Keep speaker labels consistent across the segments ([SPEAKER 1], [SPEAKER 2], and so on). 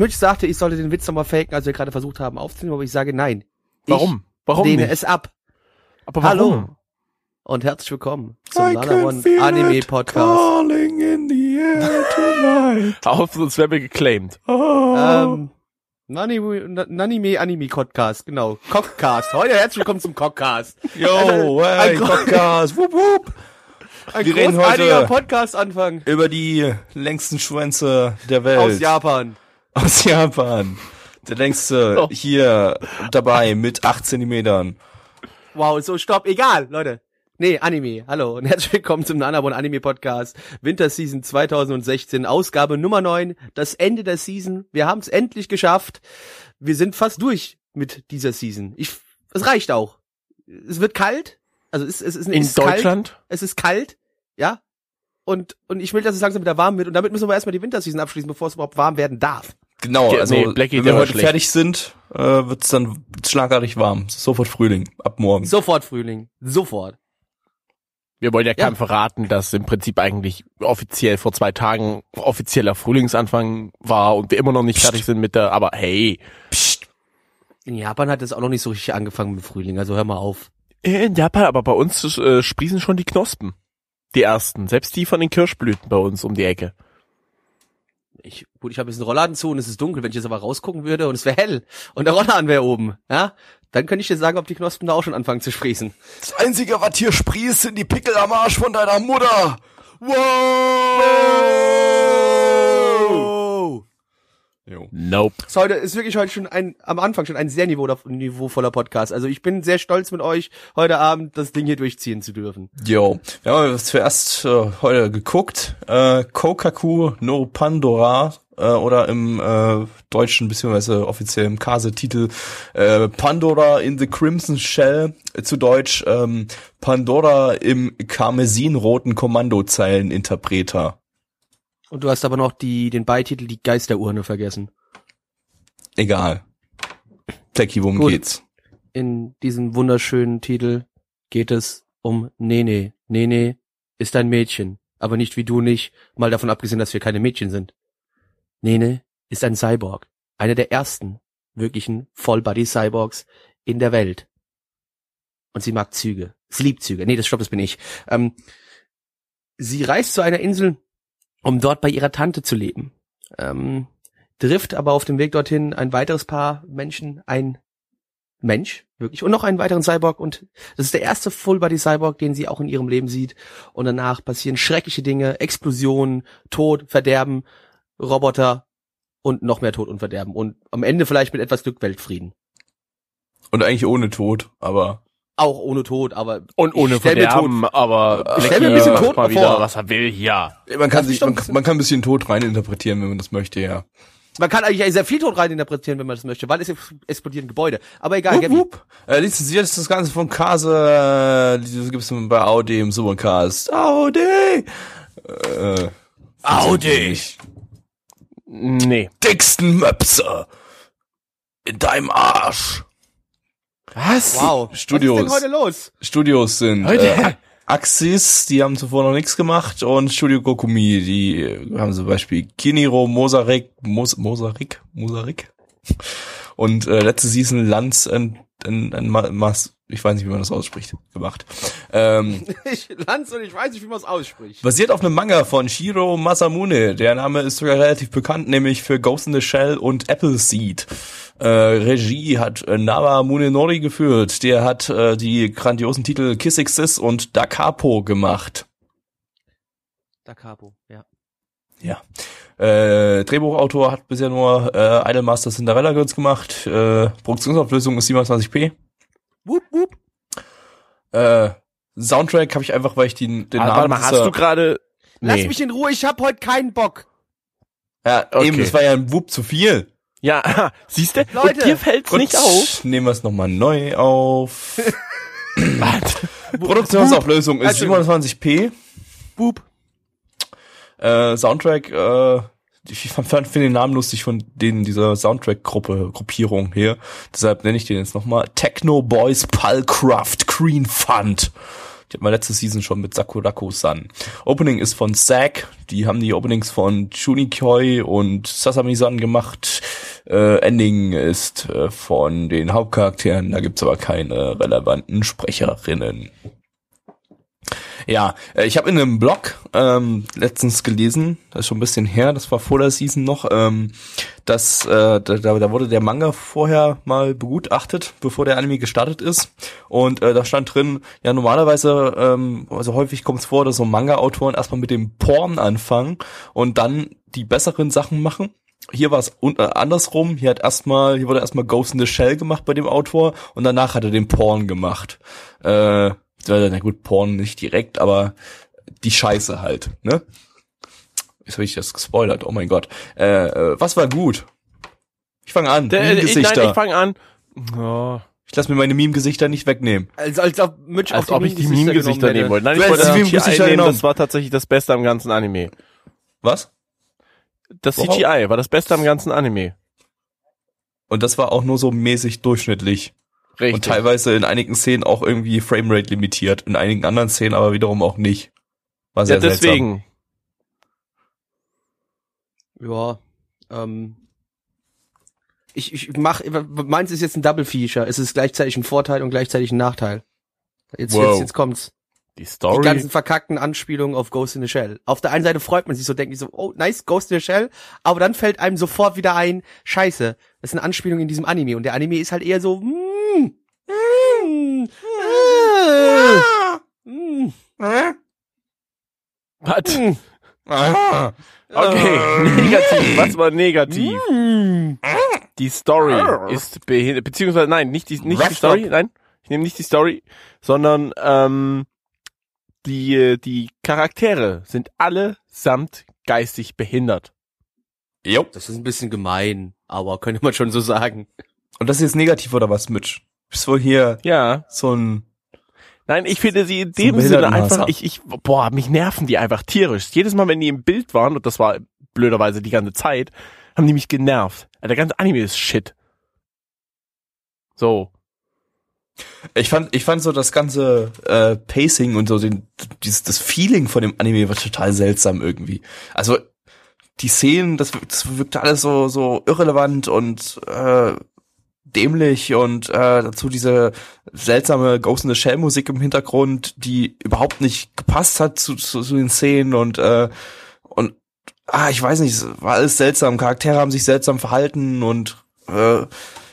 [SPEAKER 1] Mitch sagte, ich sollte den Witz nochmal faken, als wir gerade versucht haben aufzunehmen, aber ich sage nein.
[SPEAKER 2] Warum?
[SPEAKER 1] Ich
[SPEAKER 2] Warum
[SPEAKER 1] lehne
[SPEAKER 2] nicht?
[SPEAKER 1] es ab.
[SPEAKER 2] Aber
[SPEAKER 1] Hallo und herzlich willkommen zum Nana One Anime Podcast.
[SPEAKER 3] Calling in the air tonight.
[SPEAKER 2] Auf uns werden wir geclaimed.
[SPEAKER 1] Ähm, Nanime, Nanime Anime Podcast, genau. Cockcast. Heute herzlich willkommen zum Cockcast.
[SPEAKER 3] Yo, hey, Podcast. Wup, wup.
[SPEAKER 1] Ein
[SPEAKER 3] Wir reden
[SPEAKER 1] großartiger
[SPEAKER 3] heute-
[SPEAKER 1] Podcast-Anfang
[SPEAKER 3] Über die längsten Schwänze der Welt.
[SPEAKER 1] aus Japan.
[SPEAKER 3] Aus Japan. Der längste
[SPEAKER 2] Oh.
[SPEAKER 3] hier dabei mit 8 Zentimetern.
[SPEAKER 1] Wow, so stopp, egal, Leute. Nee, Anime. Hallo und herzlich willkommen zum Nanabon Anime Podcast. Winterseason 2016, Ausgabe Nummer 9, das Ende der Season. Wir haben es endlich geschafft. Wir sind fast durch mit dieser Season. Ich, es reicht auch. Es wird kalt. Also es, es ist
[SPEAKER 2] In
[SPEAKER 1] es ist Kalt.
[SPEAKER 2] Deutschland?
[SPEAKER 1] Es ist kalt, ja. Und, und ich will, dass es langsam wieder warm wird. Und damit müssen wir erstmal die Winterseason abschließen, bevor es überhaupt warm werden darf.
[SPEAKER 3] Genau, also
[SPEAKER 2] nee, Blackie,
[SPEAKER 3] wenn wir heute
[SPEAKER 2] schlecht.
[SPEAKER 3] fertig sind, äh, wird's dann schlagartig warm. Sofort Frühling, ab morgen.
[SPEAKER 1] Sofort Frühling. Sofort.
[SPEAKER 2] Wir wollen ja
[SPEAKER 1] Ja.
[SPEAKER 2] keinem verraten, dass im Prinzip eigentlich offiziell vor zwei Tagen offizieller Frühlingsanfang war und wir immer noch nicht
[SPEAKER 3] Psst.
[SPEAKER 2] fertig sind mit der, aber hey,
[SPEAKER 3] Psst.
[SPEAKER 1] In Japan hat es auch noch nicht so richtig angefangen mit Frühling, also hör mal auf.
[SPEAKER 2] in Japan, aber bei uns äh, sprießen schon die Knospen. Die ersten, selbst die von den Kirschblüten bei uns um die Ecke.
[SPEAKER 1] Ich, gut, ich habe jetzt einen Rollladen zu und es ist dunkel. Wenn ich jetzt aber rausgucken würde und es wäre hell und der Rollladen wäre oben, ja, dann könnte ich dir sagen, ob die Knospen da auch schon anfangen zu sprießen.
[SPEAKER 3] Das Einzige, was hier sprießt, sind die Pickel am Arsch von deiner Mutter. Wow! Jo.
[SPEAKER 2] Nope.
[SPEAKER 1] Es heute ist wirklich heute schon ein, am Anfang schon ein sehr niveau, niveauvoller Podcast. Also ich bin sehr stolz mit euch, heute Abend das Ding hier durchziehen zu dürfen.
[SPEAKER 3] Jo, wir haben zuerst äh, heute geguckt, äh, Kokaku no Pandora äh, oder im äh, deutschen beziehungsweise offiziell im Kase-Titel äh, Pandora in the Crimson Shell, äh, zu Deutsch ähm, Pandora im karmesinroten Kommandozeileninterpreter.
[SPEAKER 1] Und du hast aber noch die, den Beititel Die Geisterurne vergessen.
[SPEAKER 3] Egal. Blackie, worum
[SPEAKER 1] Gut.
[SPEAKER 3] geht's?
[SPEAKER 1] In diesem wunderschönen Titel geht es um Nene. Nene ist ein Mädchen, aber nicht wie du nicht, mal davon abgesehen, dass wir keine Mädchen sind. Nene ist ein Cyborg, einer der ersten wirklichen Vollbody-Cyborgs in der Welt. Und sie mag Züge. Sie liebt Züge. Nee, das stopp, das bin ich. Ähm, sie reist zu einer Insel, um dort bei ihrer Tante zu leben. Ähm, trifft aber auf dem Weg dorthin ein weiteres Paar Menschen, ein Mensch, wirklich, und noch einen weiteren Cyborg und das ist der erste Full-Body-Cyborg, den sie auch in ihrem Leben sieht und danach passieren schreckliche Dinge, Explosionen, Tod, Verderben, Roboter und noch mehr Tod und Verderben und am Ende vielleicht mit etwas Glück Weltfrieden.
[SPEAKER 3] Und eigentlich ohne Tod, aber
[SPEAKER 1] Auch ohne Tod, aber
[SPEAKER 2] Und ohne Verderben, aber
[SPEAKER 1] Ich stell mir ein bisschen Tod
[SPEAKER 2] mal wieder,
[SPEAKER 1] vor.
[SPEAKER 2] was er will hier.
[SPEAKER 3] man kann
[SPEAKER 1] Das
[SPEAKER 3] sich, man,
[SPEAKER 1] bisschen-
[SPEAKER 3] man kann ein bisschen Tod reininterpretieren, wenn man das möchte, ja.
[SPEAKER 1] man kann eigentlich sehr viel Tod reininterpretieren, wenn man das möchte, weil es explodieren Gebäude. Aber egal,
[SPEAKER 3] Wupp, wupp. Äh, lizenziert ist das Ganze von Kase, äh, das gibt's bei Audi im Supercast. Audi! Äh,
[SPEAKER 2] Audi. Nee.
[SPEAKER 3] Dicksten Möpse. In deinem Arsch.
[SPEAKER 2] Was?
[SPEAKER 1] Wow.
[SPEAKER 3] Studios.
[SPEAKER 1] Was ist denn heute los?
[SPEAKER 3] Studios sind
[SPEAKER 2] Leute.
[SPEAKER 3] äh, Axis, die haben zuvor noch nichts gemacht und Studio Kokumi, die äh, haben zum Beispiel Kiniro, Mosarik, Mos Mosarik, Mosarik und äh, letzte Season Lanz and, and, and Ma- Mas, ich weiß nicht, wie man das ausspricht, gemacht. Ähm,
[SPEAKER 1] Ich Lanz und ich weiß nicht, wie man es ausspricht.
[SPEAKER 3] Basiert auf einem Manga von Shiro Masamune. Der Name ist sogar relativ bekannt, nämlich für Ghost in the Shell und Appleseed. Äh, Regie hat äh, Nawa Munenori geführt. Der hat äh, die grandiosen Titel Kiss Exis und Da Capo gemacht.
[SPEAKER 1] Da Capo, ja.
[SPEAKER 3] Ja. Äh, Drehbuchautor hat bisher nur äh, Idolmaster Cinderella Girls gemacht. Äh, Produktionsauflösung ist 27p.
[SPEAKER 1] Wup, wup.
[SPEAKER 3] Äh, Soundtrack habe ich einfach, weil ich den, den
[SPEAKER 2] Ah,
[SPEAKER 3] Namen
[SPEAKER 2] warte mal, hast du gerade
[SPEAKER 1] Lass
[SPEAKER 2] Nee.
[SPEAKER 1] mich in Ruhe, ich hab heute keinen Bock.
[SPEAKER 3] Ja,
[SPEAKER 2] Okay.
[SPEAKER 3] eben, das war ja ein Wupp zu viel.
[SPEAKER 2] Ja, siehst du?
[SPEAKER 1] Leute,
[SPEAKER 2] Und dir fällt's nicht auf.
[SPEAKER 3] nehmen wir es nochmal neu auf. Produktionsauflösung ist
[SPEAKER 1] Also-
[SPEAKER 3] 27p.
[SPEAKER 2] Boop.
[SPEAKER 3] Äh, Soundtrack, äh, ich fand den Namen lustig von denen dieser Soundtrack-Gruppe, Gruppierung hier. Deshalb nenne ich den jetzt nochmal. Techno Boys Palcraft Green Fund. Die hat man letzte Season schon mit Sakurako-san. Opening ist von Zack. Die haben die Openings von Junikoi und Sasami-san gemacht. Äh, Ending ist äh, von den Hauptcharakteren. Da gibt's aber keine relevanten Sprecherinnen. Ja, äh, ich habe in einem Blog ähm, letztens gelesen, das ist schon ein bisschen her, das war vor der Season noch, ähm, dass äh, da, da wurde der Manga vorher mal begutachtet, bevor der Anime gestartet ist. Und äh, da stand drin, ja normalerweise, ähm, also häufig kommt es vor, dass so Manga-Autoren erstmal mit dem Porn anfangen und dann die besseren Sachen machen. Hier war es äh, andersrum. Hier hat erstmal, hier wurde erstmal Ghost in the Shell gemacht bei dem Autor und danach hat er den Porn gemacht. Äh, na gut, Porn nicht direkt, aber die Scheiße halt, ne? Jetzt habe ich das gespoilert, oh mein Gott. Äh, äh, was war gut? Ich fange an.
[SPEAKER 2] Der, ich, nein, ich
[SPEAKER 3] Ich,
[SPEAKER 2] fange an. Oh,
[SPEAKER 3] lass mir meine Meme-Gesichter nicht wegnehmen.
[SPEAKER 1] Als, als ob Mitch
[SPEAKER 2] als
[SPEAKER 1] auf
[SPEAKER 2] ob ich die
[SPEAKER 1] Meme-Gesichter
[SPEAKER 2] nehmen wollte. Nein, ich wollte das CGI nehmen, das war tatsächlich das Beste am ganzen Anime.
[SPEAKER 3] Was?
[SPEAKER 2] Das
[SPEAKER 3] Wow.
[SPEAKER 2] CGI war das Beste am ganzen Anime.
[SPEAKER 3] Und das war auch nur so mäßig durchschnittlich.
[SPEAKER 2] Richtig.
[SPEAKER 3] Und teilweise in einigen Szenen auch irgendwie Framerate limitiert, in einigen anderen Szenen aber wiederum auch nicht. War sehr
[SPEAKER 2] ja, deswegen.
[SPEAKER 1] Ja, ähm. Ich, ich mach, meins ist jetzt ein Double Feature. Es ist gleichzeitig ein Vorteil und gleichzeitig ein Nachteil. Jetzt,
[SPEAKER 3] Wow.
[SPEAKER 1] jetzt, jetzt kommt's.
[SPEAKER 2] Die
[SPEAKER 1] Die
[SPEAKER 2] Story.
[SPEAKER 1] ganzen verkackten Anspielungen auf Ghost in the Shell. Auf der einen Seite freut man sich so, denkt sich so, oh, nice, Ghost in the Shell. Aber dann fällt einem sofort wieder ein, scheiße, das ist eine Anspielung in diesem Anime. Und der Anime ist halt eher so, mm, mm,
[SPEAKER 2] Was?
[SPEAKER 1] mm.
[SPEAKER 3] Ah.
[SPEAKER 2] Okay, negativ. Was war negativ?
[SPEAKER 1] Mm.
[SPEAKER 2] Die Story ist behindert, beziehungsweise nein, nicht die, nicht die Story, nein, ich nehme nicht die Story, sondern ähm, die die Charaktere sind allesamt geistig behindert.
[SPEAKER 3] Jo.
[SPEAKER 1] Das ist ein bisschen gemein, aber könnte man schon so sagen.
[SPEAKER 3] Und das ist jetzt negativ oder was, Mitch? Bist wohl hier
[SPEAKER 2] Ja,
[SPEAKER 3] so ein
[SPEAKER 2] nein, ich finde sie in dem Sinne einfach, ich ich boah, mich nerven die einfach tierisch. Jedes Mal, wenn die im Bild waren und das war blöderweise die ganze Zeit, haben die mich genervt. Der ganze Anime ist Shit. So.
[SPEAKER 3] Ich fand, ich fand so das ganze äh, Pacing und so den, dieses, das Feeling von dem Anime war total seltsam irgendwie. Also die Szenen, das, das wirkte alles so so irrelevant und äh, dämlich und äh, dazu diese seltsame Ghost in the Shell Musik im Hintergrund, die überhaupt nicht gepasst hat zu, zu, zu den Szenen und äh, und ah, ich weiß nicht, es war alles seltsam. Charaktere haben sich seltsam verhalten und äh,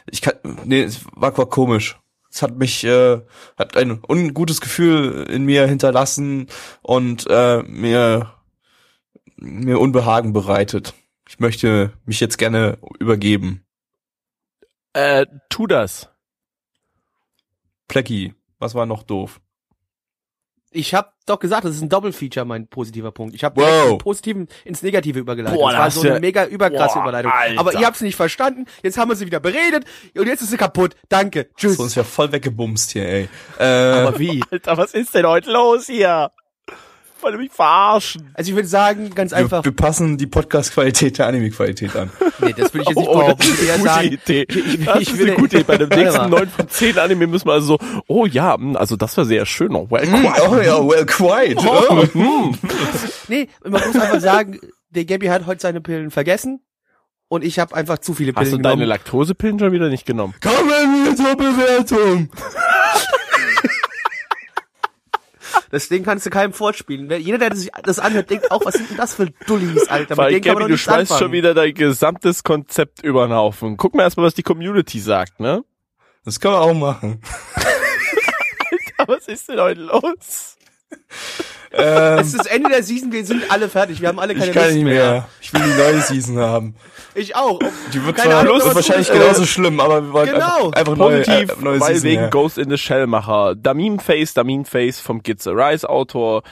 [SPEAKER 3] ich kann, nee, es war, war komisch. Es hat mich, äh, hat ein ungutes Gefühl in mir hinterlassen und äh, mir, mir Unbehagen bereitet. Ich möchte mich jetzt gerne übergeben.
[SPEAKER 2] Äh, tu das.
[SPEAKER 3] Plecki, was war noch doof?
[SPEAKER 1] Ich habe doch gesagt, das ist ein Double Feature, mein positiver Punkt. Ich habe
[SPEAKER 3] Wow.
[SPEAKER 1] Positiven ins Negative übergeleitet.
[SPEAKER 2] Boah,
[SPEAKER 1] das war so eine
[SPEAKER 2] ja-
[SPEAKER 1] mega überkrasse
[SPEAKER 2] Boah,
[SPEAKER 1] Überleitung.
[SPEAKER 2] Alter.
[SPEAKER 1] Aber ihr habt's nicht verstanden. Jetzt haben wir sie wieder beredet und jetzt ist sie kaputt. Danke. Tschüss.
[SPEAKER 3] So ist ja voll weggebumst hier, ey. Äh,
[SPEAKER 1] Aber wie?
[SPEAKER 2] Alter, was ist denn heute los hier? Ihr mich verarschen?
[SPEAKER 1] Also ich würde sagen, ganz
[SPEAKER 3] wir,
[SPEAKER 1] einfach,
[SPEAKER 3] wir passen die Podcast-Qualität der Anime-Qualität an.
[SPEAKER 1] nee, das will ich jetzt nicht
[SPEAKER 2] Oh, oh, das
[SPEAKER 1] Ich
[SPEAKER 2] ist
[SPEAKER 1] würde eher
[SPEAKER 2] eine gute
[SPEAKER 1] sagen,
[SPEAKER 2] Idee.
[SPEAKER 1] ich- ich-
[SPEAKER 2] das
[SPEAKER 1] ich
[SPEAKER 2] ist
[SPEAKER 1] will-
[SPEAKER 2] eine gute Idee. Bei dem nächsten
[SPEAKER 1] mal.
[SPEAKER 2] 9 von 10 Anime müssen wir also so, oh ja, hm, also das war sehr schön. Oh, well,
[SPEAKER 3] oh ja, well, quite. Oh.
[SPEAKER 2] hm.
[SPEAKER 1] nee, man muss einfach sagen, der Gabby hat heute seine Pillen vergessen und ich habe einfach zu viele Pillen
[SPEAKER 2] Hast du deine
[SPEAKER 1] genommen.
[SPEAKER 2] Laktosepillen schon wieder nicht genommen?
[SPEAKER 3] Kommen wir zur Bewertung.
[SPEAKER 1] Das Ding kannst du keinem vorspielen. Jeder, der sich das anhört, denkt auch, was sind denn das für Dullis, Alter? Mit
[SPEAKER 2] Weil
[SPEAKER 1] denen kann man
[SPEAKER 2] Gabby, du schmeißt
[SPEAKER 1] anfangen.
[SPEAKER 2] schon wieder dein gesamtes Konzept über den Haufen. Guck mal erstmal, was die Community sagt, ne?
[SPEAKER 3] Das können wir auch machen.
[SPEAKER 2] Aber was ist denn heute los?
[SPEAKER 3] Ähm,
[SPEAKER 1] Es ist das Ende der Season, wir sind alle fertig, wir haben alle keine
[SPEAKER 3] ich kann
[SPEAKER 1] Lust
[SPEAKER 3] nicht mehr. Ich will die neue Season haben.
[SPEAKER 1] Ich auch.
[SPEAKER 3] Die wird
[SPEAKER 1] Keine
[SPEAKER 3] zwar
[SPEAKER 1] Ahnung,
[SPEAKER 3] wird wahrscheinlich
[SPEAKER 1] äh,
[SPEAKER 3] genauso schlimm, aber wir wollen
[SPEAKER 1] Genau.
[SPEAKER 3] einfach, einfach neue,
[SPEAKER 2] Positiv,
[SPEAKER 3] äh, neue
[SPEAKER 2] weil
[SPEAKER 3] Season
[SPEAKER 2] wegen
[SPEAKER 3] her.
[SPEAKER 2] Ghost in the Shell Macher, Damim Face, Damim Face vom Gitze Rise Autor,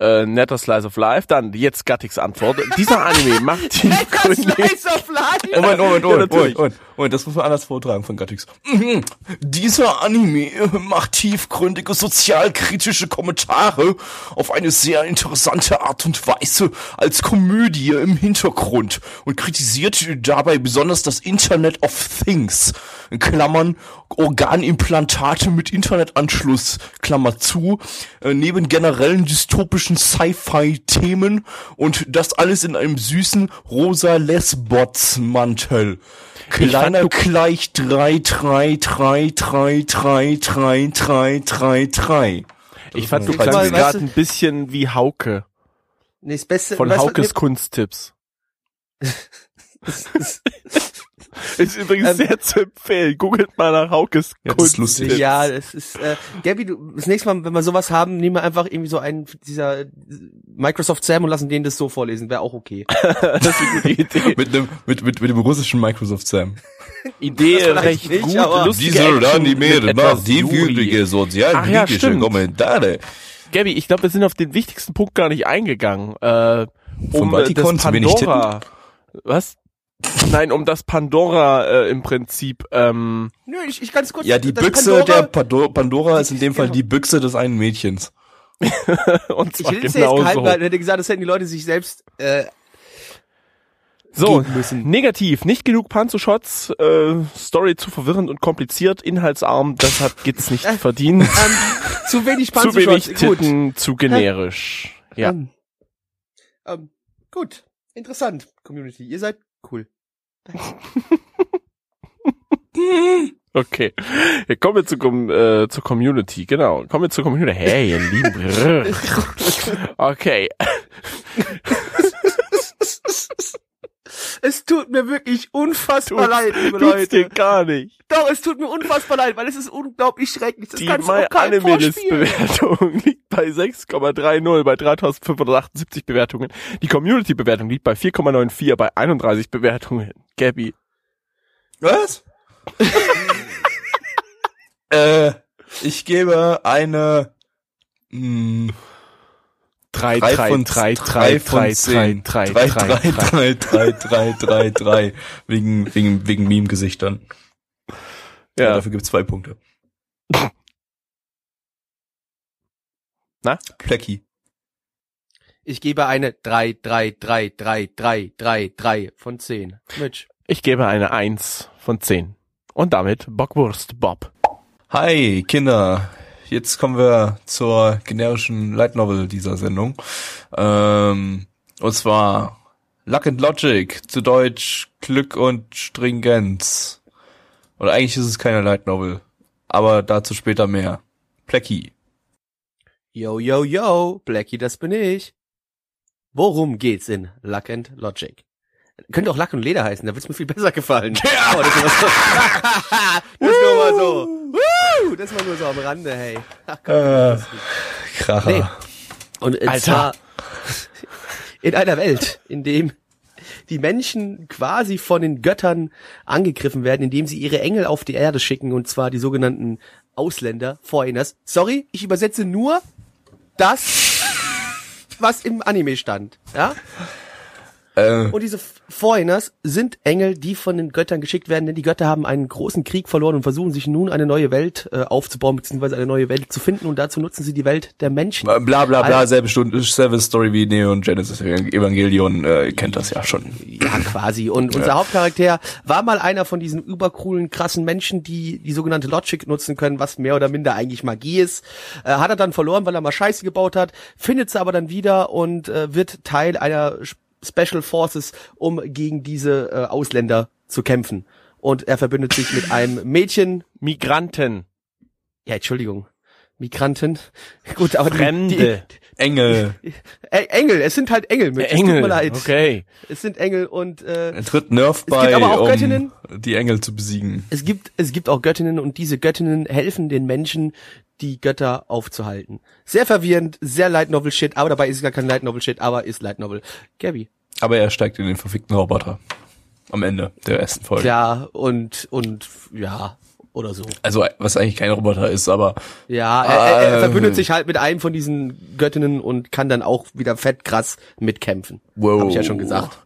[SPEAKER 2] äh, netter Slice of Life, dann jetzt Gattix Antwort. Dieser Anime macht tiefgründig.
[SPEAKER 1] Slice of Life.
[SPEAKER 3] Moment, Moment,
[SPEAKER 2] Ja,
[SPEAKER 3] Moment. Moment, Moment, Moment, das muss man anders vortragen von Gattix. Mhm. Dieser Anime macht tiefgründige sozialkritische Kommentare auf eine sehr interessante Art und Weise als Komödie im Hintergrund und kritisiert dabei besonders das Internet of Things, in Klammern Organimplantate mit Internetanschluss, Klammer zu, äh, neben generellen dystopischen Sci-Fi-Themen und das alles in einem süßen rosa Lesbots-Mantel. Kleiner
[SPEAKER 2] fand,
[SPEAKER 3] gleich drei drei drei drei drei drei drei drei drei.
[SPEAKER 2] Ich fand, du klangst
[SPEAKER 1] weißt
[SPEAKER 2] gerade
[SPEAKER 1] du-
[SPEAKER 2] ein bisschen wie Hauke
[SPEAKER 1] Nee, das Beste,
[SPEAKER 2] von
[SPEAKER 1] weißt
[SPEAKER 2] Haukes Kunsttipps. Ist übrigens
[SPEAKER 1] Ähm,
[SPEAKER 2] sehr zu empfehlen. Googelt mal nach Haukes
[SPEAKER 3] Ja, das ist lustig.
[SPEAKER 1] Ja, das ist, äh, Gabby, du, das nächste Mal, wenn wir sowas haben, nehmen wir einfach irgendwie so einen dieser Microsoft Sam und lassen den das so vorlesen, wäre auch okay.
[SPEAKER 2] Das ist eine gute Idee.
[SPEAKER 3] Mit dem mit mit mit dem russischen Microsoft Sam.
[SPEAKER 2] Idee recht
[SPEAKER 1] nicht,
[SPEAKER 2] gut,
[SPEAKER 1] aber-
[SPEAKER 2] Action mit etwas Juri.
[SPEAKER 3] sozialkritische
[SPEAKER 2] stimmt.
[SPEAKER 3] Kommentare.
[SPEAKER 2] Gabi, ich glaube, wir sind auf den wichtigsten Punkt gar nicht eingegangen. Äh, um äh,
[SPEAKER 3] Vatikan
[SPEAKER 2] das
[SPEAKER 3] zu wenig
[SPEAKER 2] Pandora. Was? Nein, um das Pandora äh, im Prinzip. Ähm,
[SPEAKER 1] Nö, ich, ich ganz kurz.
[SPEAKER 3] Ja, die Büchse
[SPEAKER 1] Pandora-
[SPEAKER 3] der Pandora, Pandora ist in dem Fall
[SPEAKER 1] Genau.
[SPEAKER 3] die Büchse des einen Mädchens.
[SPEAKER 2] und
[SPEAKER 1] Ich
[SPEAKER 2] zwar
[SPEAKER 1] hätte es ja jetzt geheim gehalten, hätte gesagt, das hätten die Leute sich selbst, äh,
[SPEAKER 2] So, negativ. Nicht genug Panzo-Shots, äh, Story zu verwirrend und kompliziert, inhaltsarm, das hat Gitz nicht
[SPEAKER 1] Äh,
[SPEAKER 2] verdient.
[SPEAKER 1] ähm, zu wenig
[SPEAKER 2] zu wenig
[SPEAKER 1] Panzershots. Gut.
[SPEAKER 2] Titten, zu generisch. Ja.
[SPEAKER 1] Ähm, ähm, gut. Interessant, Community. Ihr seid cool.
[SPEAKER 2] Okay. Ja, kommen wir zu, äh, zur Community. Genau. Kommen wir zur Community. Hey, ihr Lieben. okay.
[SPEAKER 1] Es tut mir wirklich unfassbar
[SPEAKER 2] Tut's-
[SPEAKER 1] leid, liebe
[SPEAKER 2] Tut's dir
[SPEAKER 1] Leute.
[SPEAKER 2] gar nicht.
[SPEAKER 1] Doch, es tut mir unfassbar leid, weil es ist unglaublich schrecklich. Das
[SPEAKER 2] Die. MyAnimeList-Bewertung liegt bei 6,30 bei 3578 Bewertungen. Die Community-Bewertung liegt bei 4,94 bei 31 Bewertungen. Gabby.
[SPEAKER 3] Was? äh, ich gebe eine mh,
[SPEAKER 2] 3,
[SPEAKER 3] drei
[SPEAKER 2] 3,
[SPEAKER 3] von
[SPEAKER 2] 3, 3,
[SPEAKER 3] drei
[SPEAKER 2] 3,
[SPEAKER 3] von
[SPEAKER 2] 3,
[SPEAKER 3] zehn.
[SPEAKER 2] 3,
[SPEAKER 3] 3,
[SPEAKER 2] 3,
[SPEAKER 3] 3, 3, 3, 3, 3, 3, wegen, wegen, wegen Meme-Gesichtern. Ja.
[SPEAKER 2] Ja,
[SPEAKER 3] Dafür gibt's zwei Punkte.
[SPEAKER 2] Na?
[SPEAKER 3] Plecki.
[SPEAKER 1] Ich gebe eine 3, 3, 3, 3, 3, 3, 3 von 10. Mitch.
[SPEAKER 2] ich gebe eine 1 von 10. Und damit Bockwurst Bob.
[SPEAKER 3] Hi, Kinder. Jetzt kommen wir zur generischen Light Novel dieser Sendung. Ähm, und zwar Luck and Logic, zu Deutsch Glück und Stringenz. Oder eigentlich ist es keine Light Novel, aber dazu später mehr. Plecki.
[SPEAKER 1] Yo, yo, yo, Blackie, das bin ich. Worum geht's in Luck and Logic? Könnte auch Lack und Leder heißen, da wird's mir viel besser gefallen. Ja. Oh, das ist nur mal so. Woo! Das war nur so am Rande, hey. Ach, Gott,
[SPEAKER 3] Äh. Kracher.
[SPEAKER 1] Nee. Und
[SPEAKER 2] Alter.
[SPEAKER 1] zwar in einer Welt, in dem die Menschen quasi von den Göttern angegriffen werden, indem sie ihre Engel auf die Erde schicken, und zwar die sogenannten Ausländer, Foreigners. Sorry, ich übersetze nur das, was im Anime stand. Ja?
[SPEAKER 3] Äh,
[SPEAKER 1] Und diese Foreigners sind Engel, die von den Göttern geschickt werden, denn die Götter haben einen großen Krieg verloren und versuchen sich nun eine neue Welt äh, aufzubauen, beziehungsweise eine neue Welt zu finden und dazu nutzen sie die Welt der Menschen.
[SPEAKER 3] bla bla bla,
[SPEAKER 1] Alter.
[SPEAKER 3] selbe Stunde, selbe Story wie Neon Genesis Evangelion, äh, ihr kennt das ja schon.
[SPEAKER 1] Ja, quasi. Und unser Hauptcharakter war mal einer von diesen übercoolen, krassen Menschen, die die sogenannte Logic nutzen können, was mehr oder minder eigentlich Magie ist. Äh, hat er dann verloren, weil er mal Scheiße gebaut hat, findet sie aber dann wieder und äh, wird Teil einer Special Forces, um gegen diese äh, Ausländer zu kämpfen. Und er verbündet sich mit einem Mädchen,
[SPEAKER 2] Migranten.
[SPEAKER 1] ja, Entschuldigung, Migranten. Gut, aber die-
[SPEAKER 2] Fremde.
[SPEAKER 3] Engel.
[SPEAKER 1] Die, äh, Engel, es sind halt Engel. Mitch. Es tut
[SPEAKER 2] Engel.
[SPEAKER 1] mir leid.
[SPEAKER 2] Okay.
[SPEAKER 1] Es sind Engel und äh,
[SPEAKER 3] Er tritt Nerf
[SPEAKER 1] gibt
[SPEAKER 3] bei,
[SPEAKER 1] aber auch
[SPEAKER 3] um
[SPEAKER 1] Göttinnen.
[SPEAKER 3] die Engel zu besiegen.
[SPEAKER 1] es gibt, es gibt auch Göttinnen und diese Göttinnen helfen den Menschen, die Götter aufzuhalten. Sehr verwirrend, sehr Light Novel Shit, aber dabei ist es gar kein Light Novel Shit, aber ist Light Novel. Gabby.
[SPEAKER 3] Aber er steigt in den verfickten Roboter. Am Ende der ersten Folge.
[SPEAKER 1] Ja, und, und, ja, oder so.
[SPEAKER 3] Also, was eigentlich kein Roboter ist, aber
[SPEAKER 1] Ja, er, er, er verbündet sich halt mit einem von diesen Göttinnen und kann dann auch wieder fett krass mitkämpfen.
[SPEAKER 3] wow.
[SPEAKER 1] Hab ich ja schon gesagt.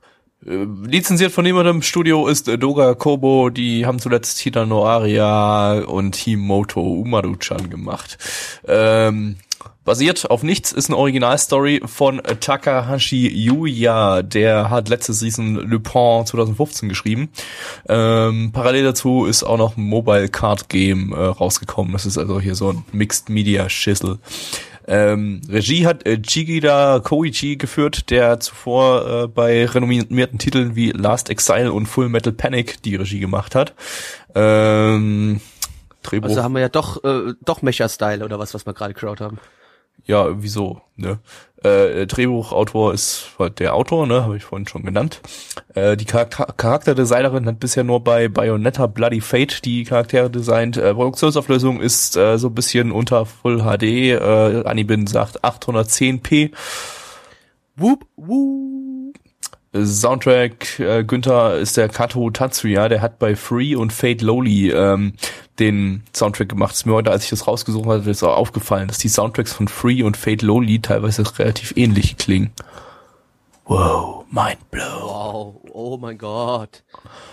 [SPEAKER 3] Äh, Lizenziert von niemandem im Studio ist äh, Doga Kobo, die haben zuletzt Hita no Aria und Himoto Umaru-chan gemacht. Ähm, basiert auf nichts, ist eine Originalstory von Takahashi Yuya, der hat letzte Season Le Pen 2015 geschrieben. Ähm, parallel dazu ist auch noch ein Mobile Card Game äh, rausgekommen. Das ist also hier so ein Mixed Media Schissel. Ähm, Regie hat äh, Chigida Koichi geführt, der zuvor äh, bei renommierten Titeln wie Last Exile und Full Metal Panic die Regie gemacht hat. Ähm, Drehbuch,
[SPEAKER 1] Also haben wir ja doch, äh, doch Mecha-Style oder was, was wir gerade geschaut haben.
[SPEAKER 3] ja, wieso, ne? Äh, Drehbuchautor ist halt der Autor, ne, habe ich vorhin schon genannt. Äh, die Charakter Charakterdesignerin hat bisher nur bei Bayonetta Bloody Fate die Charaktere designt. Äh, Produktionsauflösung ist äh, so ein bisschen unter Full HD. Äh, Anibin sagt 810p.
[SPEAKER 1] Whoop, whoop.
[SPEAKER 3] Soundtrack äh, Günther ist der Kato Tatsuya, der hat bei Free und Fate Lowly ähm, den Soundtrack gemacht. Ist mir heute, als ich das rausgesucht hatte, ist auch aufgefallen, dass die Soundtracks von Free und Fate Lowly teilweise relativ ähnlich klingen. Wow, mind blown.
[SPEAKER 1] Wow, oh mein Gott.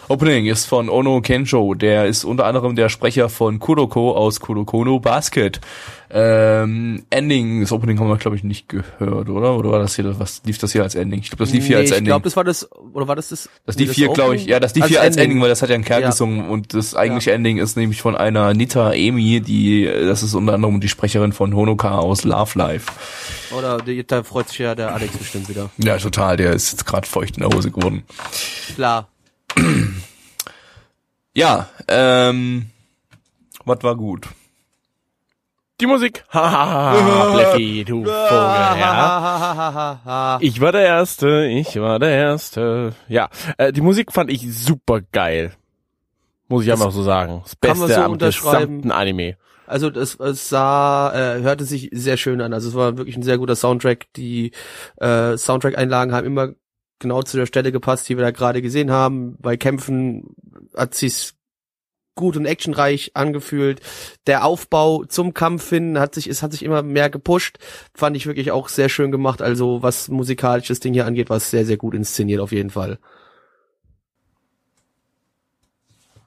[SPEAKER 3] Opening ist von Ono Kenjo, der ist unter anderem der Sprecher von Kuroko aus Kuroko no Basket. Ähm, Ending, das Opening haben wir glaube ich nicht gehört, oder? Oder war das hier, was lief das hier als Ending? Ich glaube, das lief hier
[SPEAKER 1] Nee,
[SPEAKER 3] als
[SPEAKER 1] ich
[SPEAKER 3] Ending.
[SPEAKER 1] glaube, das war das, oder war das das?
[SPEAKER 3] Das lief hier, glaube ich, ja, das lief hier als Ending, weil das hat ja ein Kerl
[SPEAKER 1] Ja.
[SPEAKER 3] gesungen und das eigentliche Ending ist nämlich von einer Nita Emi, die, das ist unter anderem die Sprecherin von Honoka aus Love Life.
[SPEAKER 1] Oder da freut sich ja der Alex bestimmt wieder.
[SPEAKER 3] Ja, total, der ist jetzt gerade feucht in der Hose geworden.
[SPEAKER 1] Klar.
[SPEAKER 3] Ja, ähm, was war gut?
[SPEAKER 2] Die Musik. Hahaha, Blackie, du Vogel, ja. Ich war der Erste, ich war der Erste. Ja, äh, die Musik fand ich super geil. Muss ich einfach so sagen. Das Beste
[SPEAKER 1] so
[SPEAKER 2] am gesamten Anime.
[SPEAKER 1] Also das es sah, äh, hörte sich sehr schön an. Also es war wirklich ein sehr guter Soundtrack. Die äh, Soundtrack-Einlagen haben immer genau zu der Stelle gepasst, die wir da gerade gesehen haben. Bei Kämpfen hat sich's gut und actionreich angefühlt. Der Aufbau zum Kampf hin hat sich, es hat sich immer mehr gepusht. Fand ich wirklich auch sehr schön gemacht. Also was musikalisches Ding hier angeht, war es sehr, sehr gut inszeniert auf jeden Fall.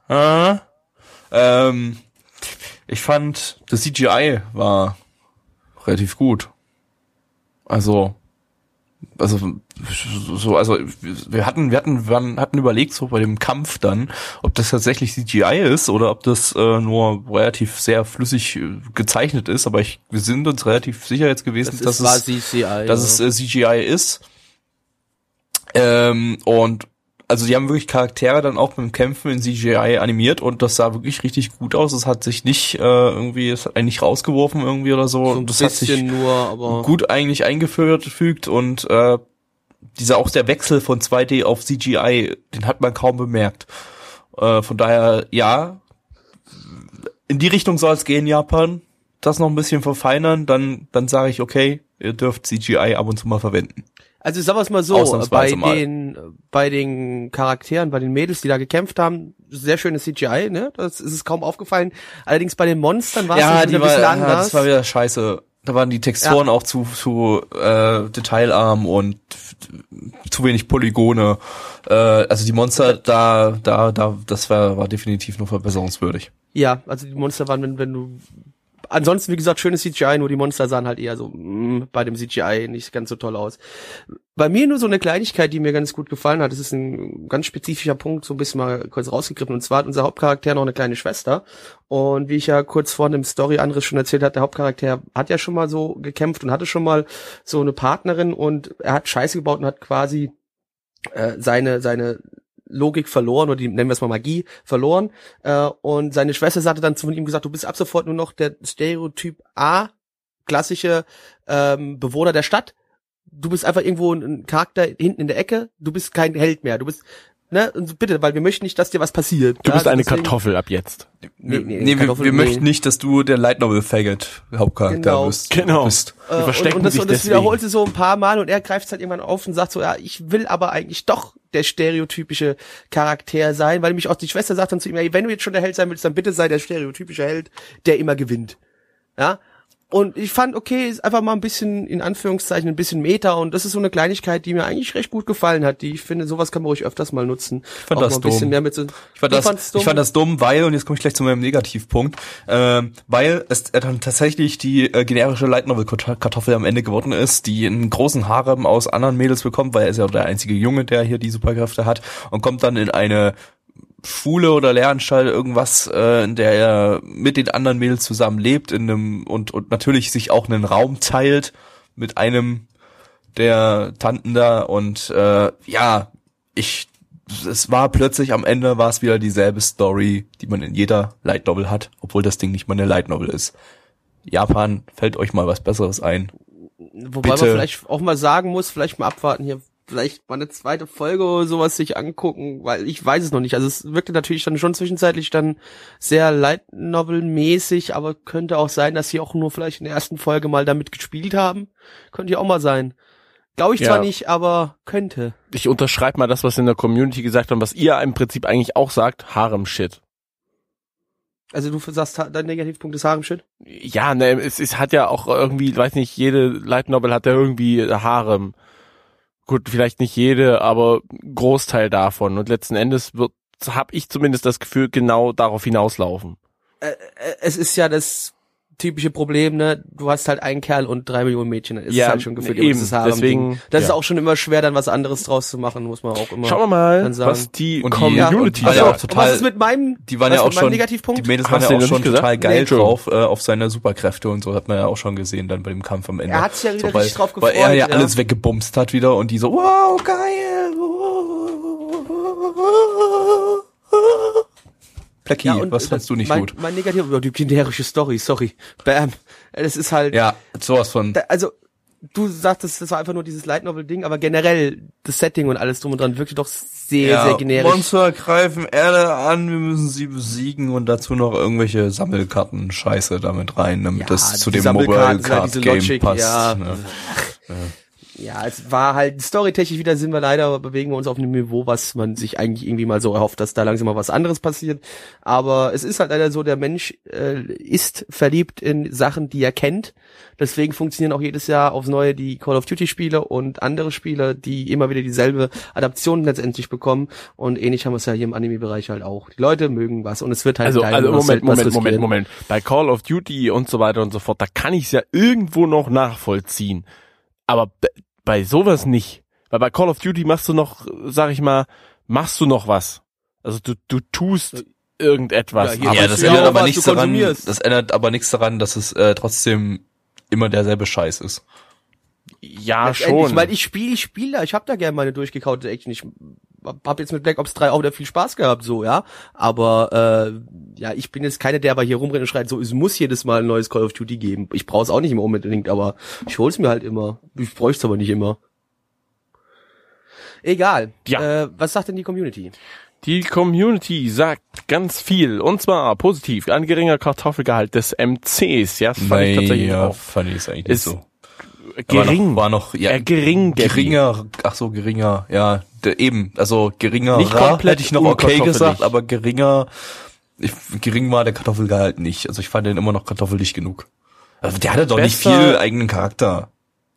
[SPEAKER 3] Äh, ähm, ich fand, das CGI war relativ gut. Also, also so also wir hatten wir hatten wir hatten überlegt so bei dem Kampf dann ob das tatsächlich CGI ist oder ob das äh, nur relativ sehr flüssig äh, gezeichnet ist aber ich wir sind uns relativ sicher jetzt gewesen
[SPEAKER 1] Das
[SPEAKER 3] dass es
[SPEAKER 1] CCI.
[SPEAKER 3] dass
[SPEAKER 1] ja.
[SPEAKER 3] es äh, CGI ist ähm, und also die haben wirklich Charaktere dann auch beim Kämpfen in CGI animiert und das sah wirklich richtig gut aus. Es hat sich nicht äh, irgendwie, es hat einen nicht rausgeworfen irgendwie oder so.
[SPEAKER 1] so
[SPEAKER 3] und das hat sich
[SPEAKER 1] nur, aber
[SPEAKER 3] gut eigentlich eingeführt fügt und äh, dieser auch der Wechsel von 2D auf CGI, den hat man kaum bemerkt. Äh, von daher ja, in die Richtung soll es gehen, Japan. Das noch ein bisschen verfeinern, dann dann sage ich okay, ihr dürft CGI ab und zu mal verwenden.
[SPEAKER 1] Also sagen wir es mal so, bei
[SPEAKER 3] mal.
[SPEAKER 1] den bei den Charakteren, bei den Mädels, die da gekämpft haben, sehr schönes CGI, ne? Das ist es kaum aufgefallen. Allerdings bei den Monstern war es
[SPEAKER 3] ja,
[SPEAKER 1] ein bisschen
[SPEAKER 3] war,
[SPEAKER 1] anders.
[SPEAKER 3] ja, das war wieder scheiße. Da waren die Texturen auch zu zu äh, detailarm und zu wenig Polygone. Äh, also die Monster da da da das war war definitiv nur verbesserungswürdig.
[SPEAKER 1] ja, also die Monster waren, wenn, wenn du Ansonsten, wie gesagt, schönes CGI, nur die Monster sahen halt eher so mm, bei dem CGI nicht ganz so toll aus. Bei mir nur so eine Kleinigkeit, die mir ganz gut gefallen hat. Das ist ein ganz spezifischer Punkt, so ein bisschen mal kurz rausgegriffen. Und zwar hat unser Hauptcharakter noch eine kleine Schwester. Und wie ich ja kurz vor dem Story-Anriss schon erzählt hat, der Hauptcharakter hat ja schon mal so gekämpft und hatte schon mal so eine Partnerin und er hat Scheiße gebaut und hat quasi äh, seine, seine Logik verloren oder die nennen wir es mal Magie verloren äh, und seine Schwester hatte dann zu ihm gesagt, du bist ab sofort nur noch der Stereotyp A, klassische ähm, Bewohner der Stadt. Du bist einfach irgendwo ein, ein Charakter hinten in der Ecke. Du bist kein Held mehr. Du bist ne, und bitte, weil wir möchten nicht, dass dir was passiert.
[SPEAKER 2] Du
[SPEAKER 1] ja,
[SPEAKER 2] bist eine
[SPEAKER 1] deswegen-
[SPEAKER 2] Kartoffel ab jetzt.
[SPEAKER 1] Nee,
[SPEAKER 3] Nee,
[SPEAKER 1] nee,
[SPEAKER 3] wir,
[SPEAKER 1] Kartoffel-
[SPEAKER 3] wir
[SPEAKER 1] nee.
[SPEAKER 3] möchten nicht, dass du der Light Novel Faggot Hauptcharakter
[SPEAKER 1] Genau.
[SPEAKER 3] bist.
[SPEAKER 2] Genau.
[SPEAKER 3] Bist.
[SPEAKER 1] Äh, und,
[SPEAKER 2] verstecken
[SPEAKER 1] und das,
[SPEAKER 2] sich
[SPEAKER 1] und das wiederholt sie so ein paar Mal und er greift es halt irgendwann auf und sagt so, ja, ich will aber eigentlich doch der stereotypische Charakter sein, weil nämlich auch die Schwester sagt dann zu ihm, ey, wenn du jetzt schon der Held sein willst, dann bitte sei der stereotypische Held, der immer gewinnt. Ja. Und ich fand, okay, ist einfach mal ein bisschen, in Anführungszeichen, ein bisschen Meta und das ist so eine Kleinigkeit, die mir eigentlich recht gut gefallen hat. Die ich finde, sowas kann man ruhig öfters mal nutzen. Ich
[SPEAKER 3] fand
[SPEAKER 1] auch
[SPEAKER 3] das dumm.
[SPEAKER 1] so,
[SPEAKER 3] Ich fand, das,
[SPEAKER 1] dumm?
[SPEAKER 3] ich fand das dumm, weil, und jetzt komme ich gleich zu meinem Negativpunkt, ähm, weil es äh, dann tatsächlich die äh, generische Light Novel Kartoffel am Ende geworden ist, die einen großen Harem aus anderen Mädels bekommt, weil er ist ja der einzige Junge, der hier die Superkräfte hat, und kommt dann in eine Schule oder Lehranstalt irgendwas, äh, in der er mit den anderen Mädels zusammen lebt in einem und und natürlich sich auch einen Raum teilt mit einem der Tanten da und äh, ja, ich es war plötzlich am Ende war es wieder dieselbe Story, die man in jeder Light Novel hat, obwohl das Ding nicht mal eine Light Novel ist. Japan, fällt euch mal was Besseres ein.
[SPEAKER 1] Wobei
[SPEAKER 3] Bitte.
[SPEAKER 1] man vielleicht auch mal sagen muss, vielleicht mal abwarten hier, vielleicht mal eine zweite Folge oder sowas sich angucken, weil ich weiß es noch nicht. Also es wirkte natürlich dann schon zwischenzeitlich dann sehr Light Novel mäßig, aber könnte auch sein, dass sie auch nur vielleicht in der ersten Folge mal damit gespielt haben. Könnte ja auch mal sein. Glaube ich zwar
[SPEAKER 2] Ja.
[SPEAKER 1] nicht, aber könnte.
[SPEAKER 2] Ich unterschreibe mal das, was in der Community gesagt haben, was ihr im Prinzip eigentlich auch sagt, Harem-Shit.
[SPEAKER 1] Also du sagst, dein Negativpunkt ist Harem-Shit?
[SPEAKER 2] Ja, ne, es, es hat ja auch irgendwie, weiß nicht, jede Light Novel hat ja irgendwie Harem. Gut, vielleicht nicht jede, aber Großteil davon. Und letzten Endes wird, habe ich zumindest das Gefühl, genau darauf hinauslaufen.
[SPEAKER 1] Äh, äh, es ist ja das typische Problem, ne? Du hast halt einen Kerl und drei Millionen Mädchen. Es
[SPEAKER 2] Ja,
[SPEAKER 1] ist halt schon gefühlt
[SPEAKER 2] eben,
[SPEAKER 1] dieses Harem-Ding.
[SPEAKER 2] deswegen,
[SPEAKER 1] Das ist
[SPEAKER 2] ja.
[SPEAKER 1] auch schon immer schwer, dann was anderes draus zu machen, muss man auch immer.
[SPEAKER 2] Schauen wir mal,
[SPEAKER 1] sagen.
[SPEAKER 2] was die
[SPEAKER 3] Und
[SPEAKER 2] Community
[SPEAKER 3] ja, und die-
[SPEAKER 2] sagt.
[SPEAKER 3] ja,
[SPEAKER 1] Und
[SPEAKER 3] total-
[SPEAKER 1] was ist mit meinem,
[SPEAKER 3] Die waren
[SPEAKER 1] was
[SPEAKER 3] ja
[SPEAKER 1] ist
[SPEAKER 3] auch
[SPEAKER 1] mit meinem
[SPEAKER 3] schon
[SPEAKER 1] Negativpunkt?
[SPEAKER 3] die Mädels
[SPEAKER 2] Hast
[SPEAKER 3] waren
[SPEAKER 2] du
[SPEAKER 3] ja auch schon total
[SPEAKER 2] Nee,
[SPEAKER 3] geil
[SPEAKER 2] Entschuldigung.
[SPEAKER 3] drauf äh, auf seine Superkräfte und so hat man ja auch schon gesehen dann bei dem Kampf am Ende.
[SPEAKER 1] Er hat sich ja wieder
[SPEAKER 3] so, weil,
[SPEAKER 1] richtig drauf
[SPEAKER 3] Weil er
[SPEAKER 1] gefreut,
[SPEAKER 3] ja,
[SPEAKER 1] ja.
[SPEAKER 3] alles weggebumst hat wieder und die so wow geil. Blackie,
[SPEAKER 1] Ja,
[SPEAKER 3] was fandst du nicht
[SPEAKER 1] mein,
[SPEAKER 3] gut?
[SPEAKER 1] Mein Negativ, über die generische Story, sorry. Bam. Das ist halt,
[SPEAKER 3] Ja, sowas von.
[SPEAKER 1] da, also, du sagtest, das war einfach nur dieses Light Novel Ding, aber generell, das Setting und alles drum und dran wirkte doch sehr,
[SPEAKER 3] ja,
[SPEAKER 1] sehr generisch.
[SPEAKER 3] Monster greifen Erde an, wir müssen sie besiegen und dazu noch irgendwelche Sammelkarten Scheiße damit rein, damit
[SPEAKER 1] Ja,
[SPEAKER 3] das zu dem Mobile Card Game
[SPEAKER 1] Logic,
[SPEAKER 3] passt.
[SPEAKER 1] ja.
[SPEAKER 3] Ne?
[SPEAKER 1] Ja, es war halt storytechnisch wieder sind wir leider bewegen wir uns auf einem Niveau, was man sich eigentlich irgendwie mal so erhofft, dass da langsam mal was anderes passiert. Aber es ist halt leider so, der Mensch äh, ist verliebt in Sachen, die er kennt. Deswegen funktionieren auch jedes Jahr aufs Neue die Call of Duty Spiele und andere Spiele, die immer wieder dieselbe Adaption letztendlich bekommen. Und ähnlich haben wir es ja hier im Anime-Bereich halt auch. Die Leute mögen was und es wird halt
[SPEAKER 2] Also,
[SPEAKER 1] geil,
[SPEAKER 2] also Moment, Moment, Moment. Moment. Bei Call of Duty und so weiter und so fort, da kann ich es ja irgendwo noch nachvollziehen. Aber bei sowas nicht. Weil bei Call of Duty machst du noch, sag ich mal, machst du noch was. Also du, du tust irgendetwas.
[SPEAKER 1] Ja,
[SPEAKER 2] aber
[SPEAKER 3] das ändert aber nichts daran, das ändert aber nichts daran, dass es äh, trotzdem immer derselbe Scheiß ist.
[SPEAKER 2] ja schon.
[SPEAKER 1] Weil ich spiele, ich spiele da, ich habe da gerne meine durchgekaute Action. Ich hab jetzt mit Black Ops 3 auch wieder viel Spaß gehabt, so, ja. Aber äh, ja, ich bin jetzt keine, der aber hier rumrennt und schreit, so, es muss jedes Mal ein neues Call of Duty geben. Ich brauche es auch nicht immer unbedingt, aber ich hol's mir halt immer. Ich bräuchte es aber nicht immer. Egal.
[SPEAKER 2] Ja.
[SPEAKER 1] Äh, was sagt denn die Community?
[SPEAKER 2] Die Community sagt ganz viel. Und zwar positiv. Ein geringer Kartoffelgehalt des MCs. Ja, das fand ich tatsächlich
[SPEAKER 3] ja,
[SPEAKER 2] auch.
[SPEAKER 3] fand ich es eigentlich
[SPEAKER 2] Ist
[SPEAKER 3] nicht so.
[SPEAKER 2] Gering.
[SPEAKER 3] War noch, war noch ja,
[SPEAKER 2] äh, gering,
[SPEAKER 3] geringer, ach so, geringer, ja, de, eben, also geringer
[SPEAKER 2] Nicht komplett
[SPEAKER 3] hätte ich noch okay gesagt, aber geringer, ich, gering war der Kartoffelgehalt nicht. Also ich fand den immer noch kartoffelig genug. Also der hatte doch nicht
[SPEAKER 2] Besser-
[SPEAKER 3] viel eigenen Charakter.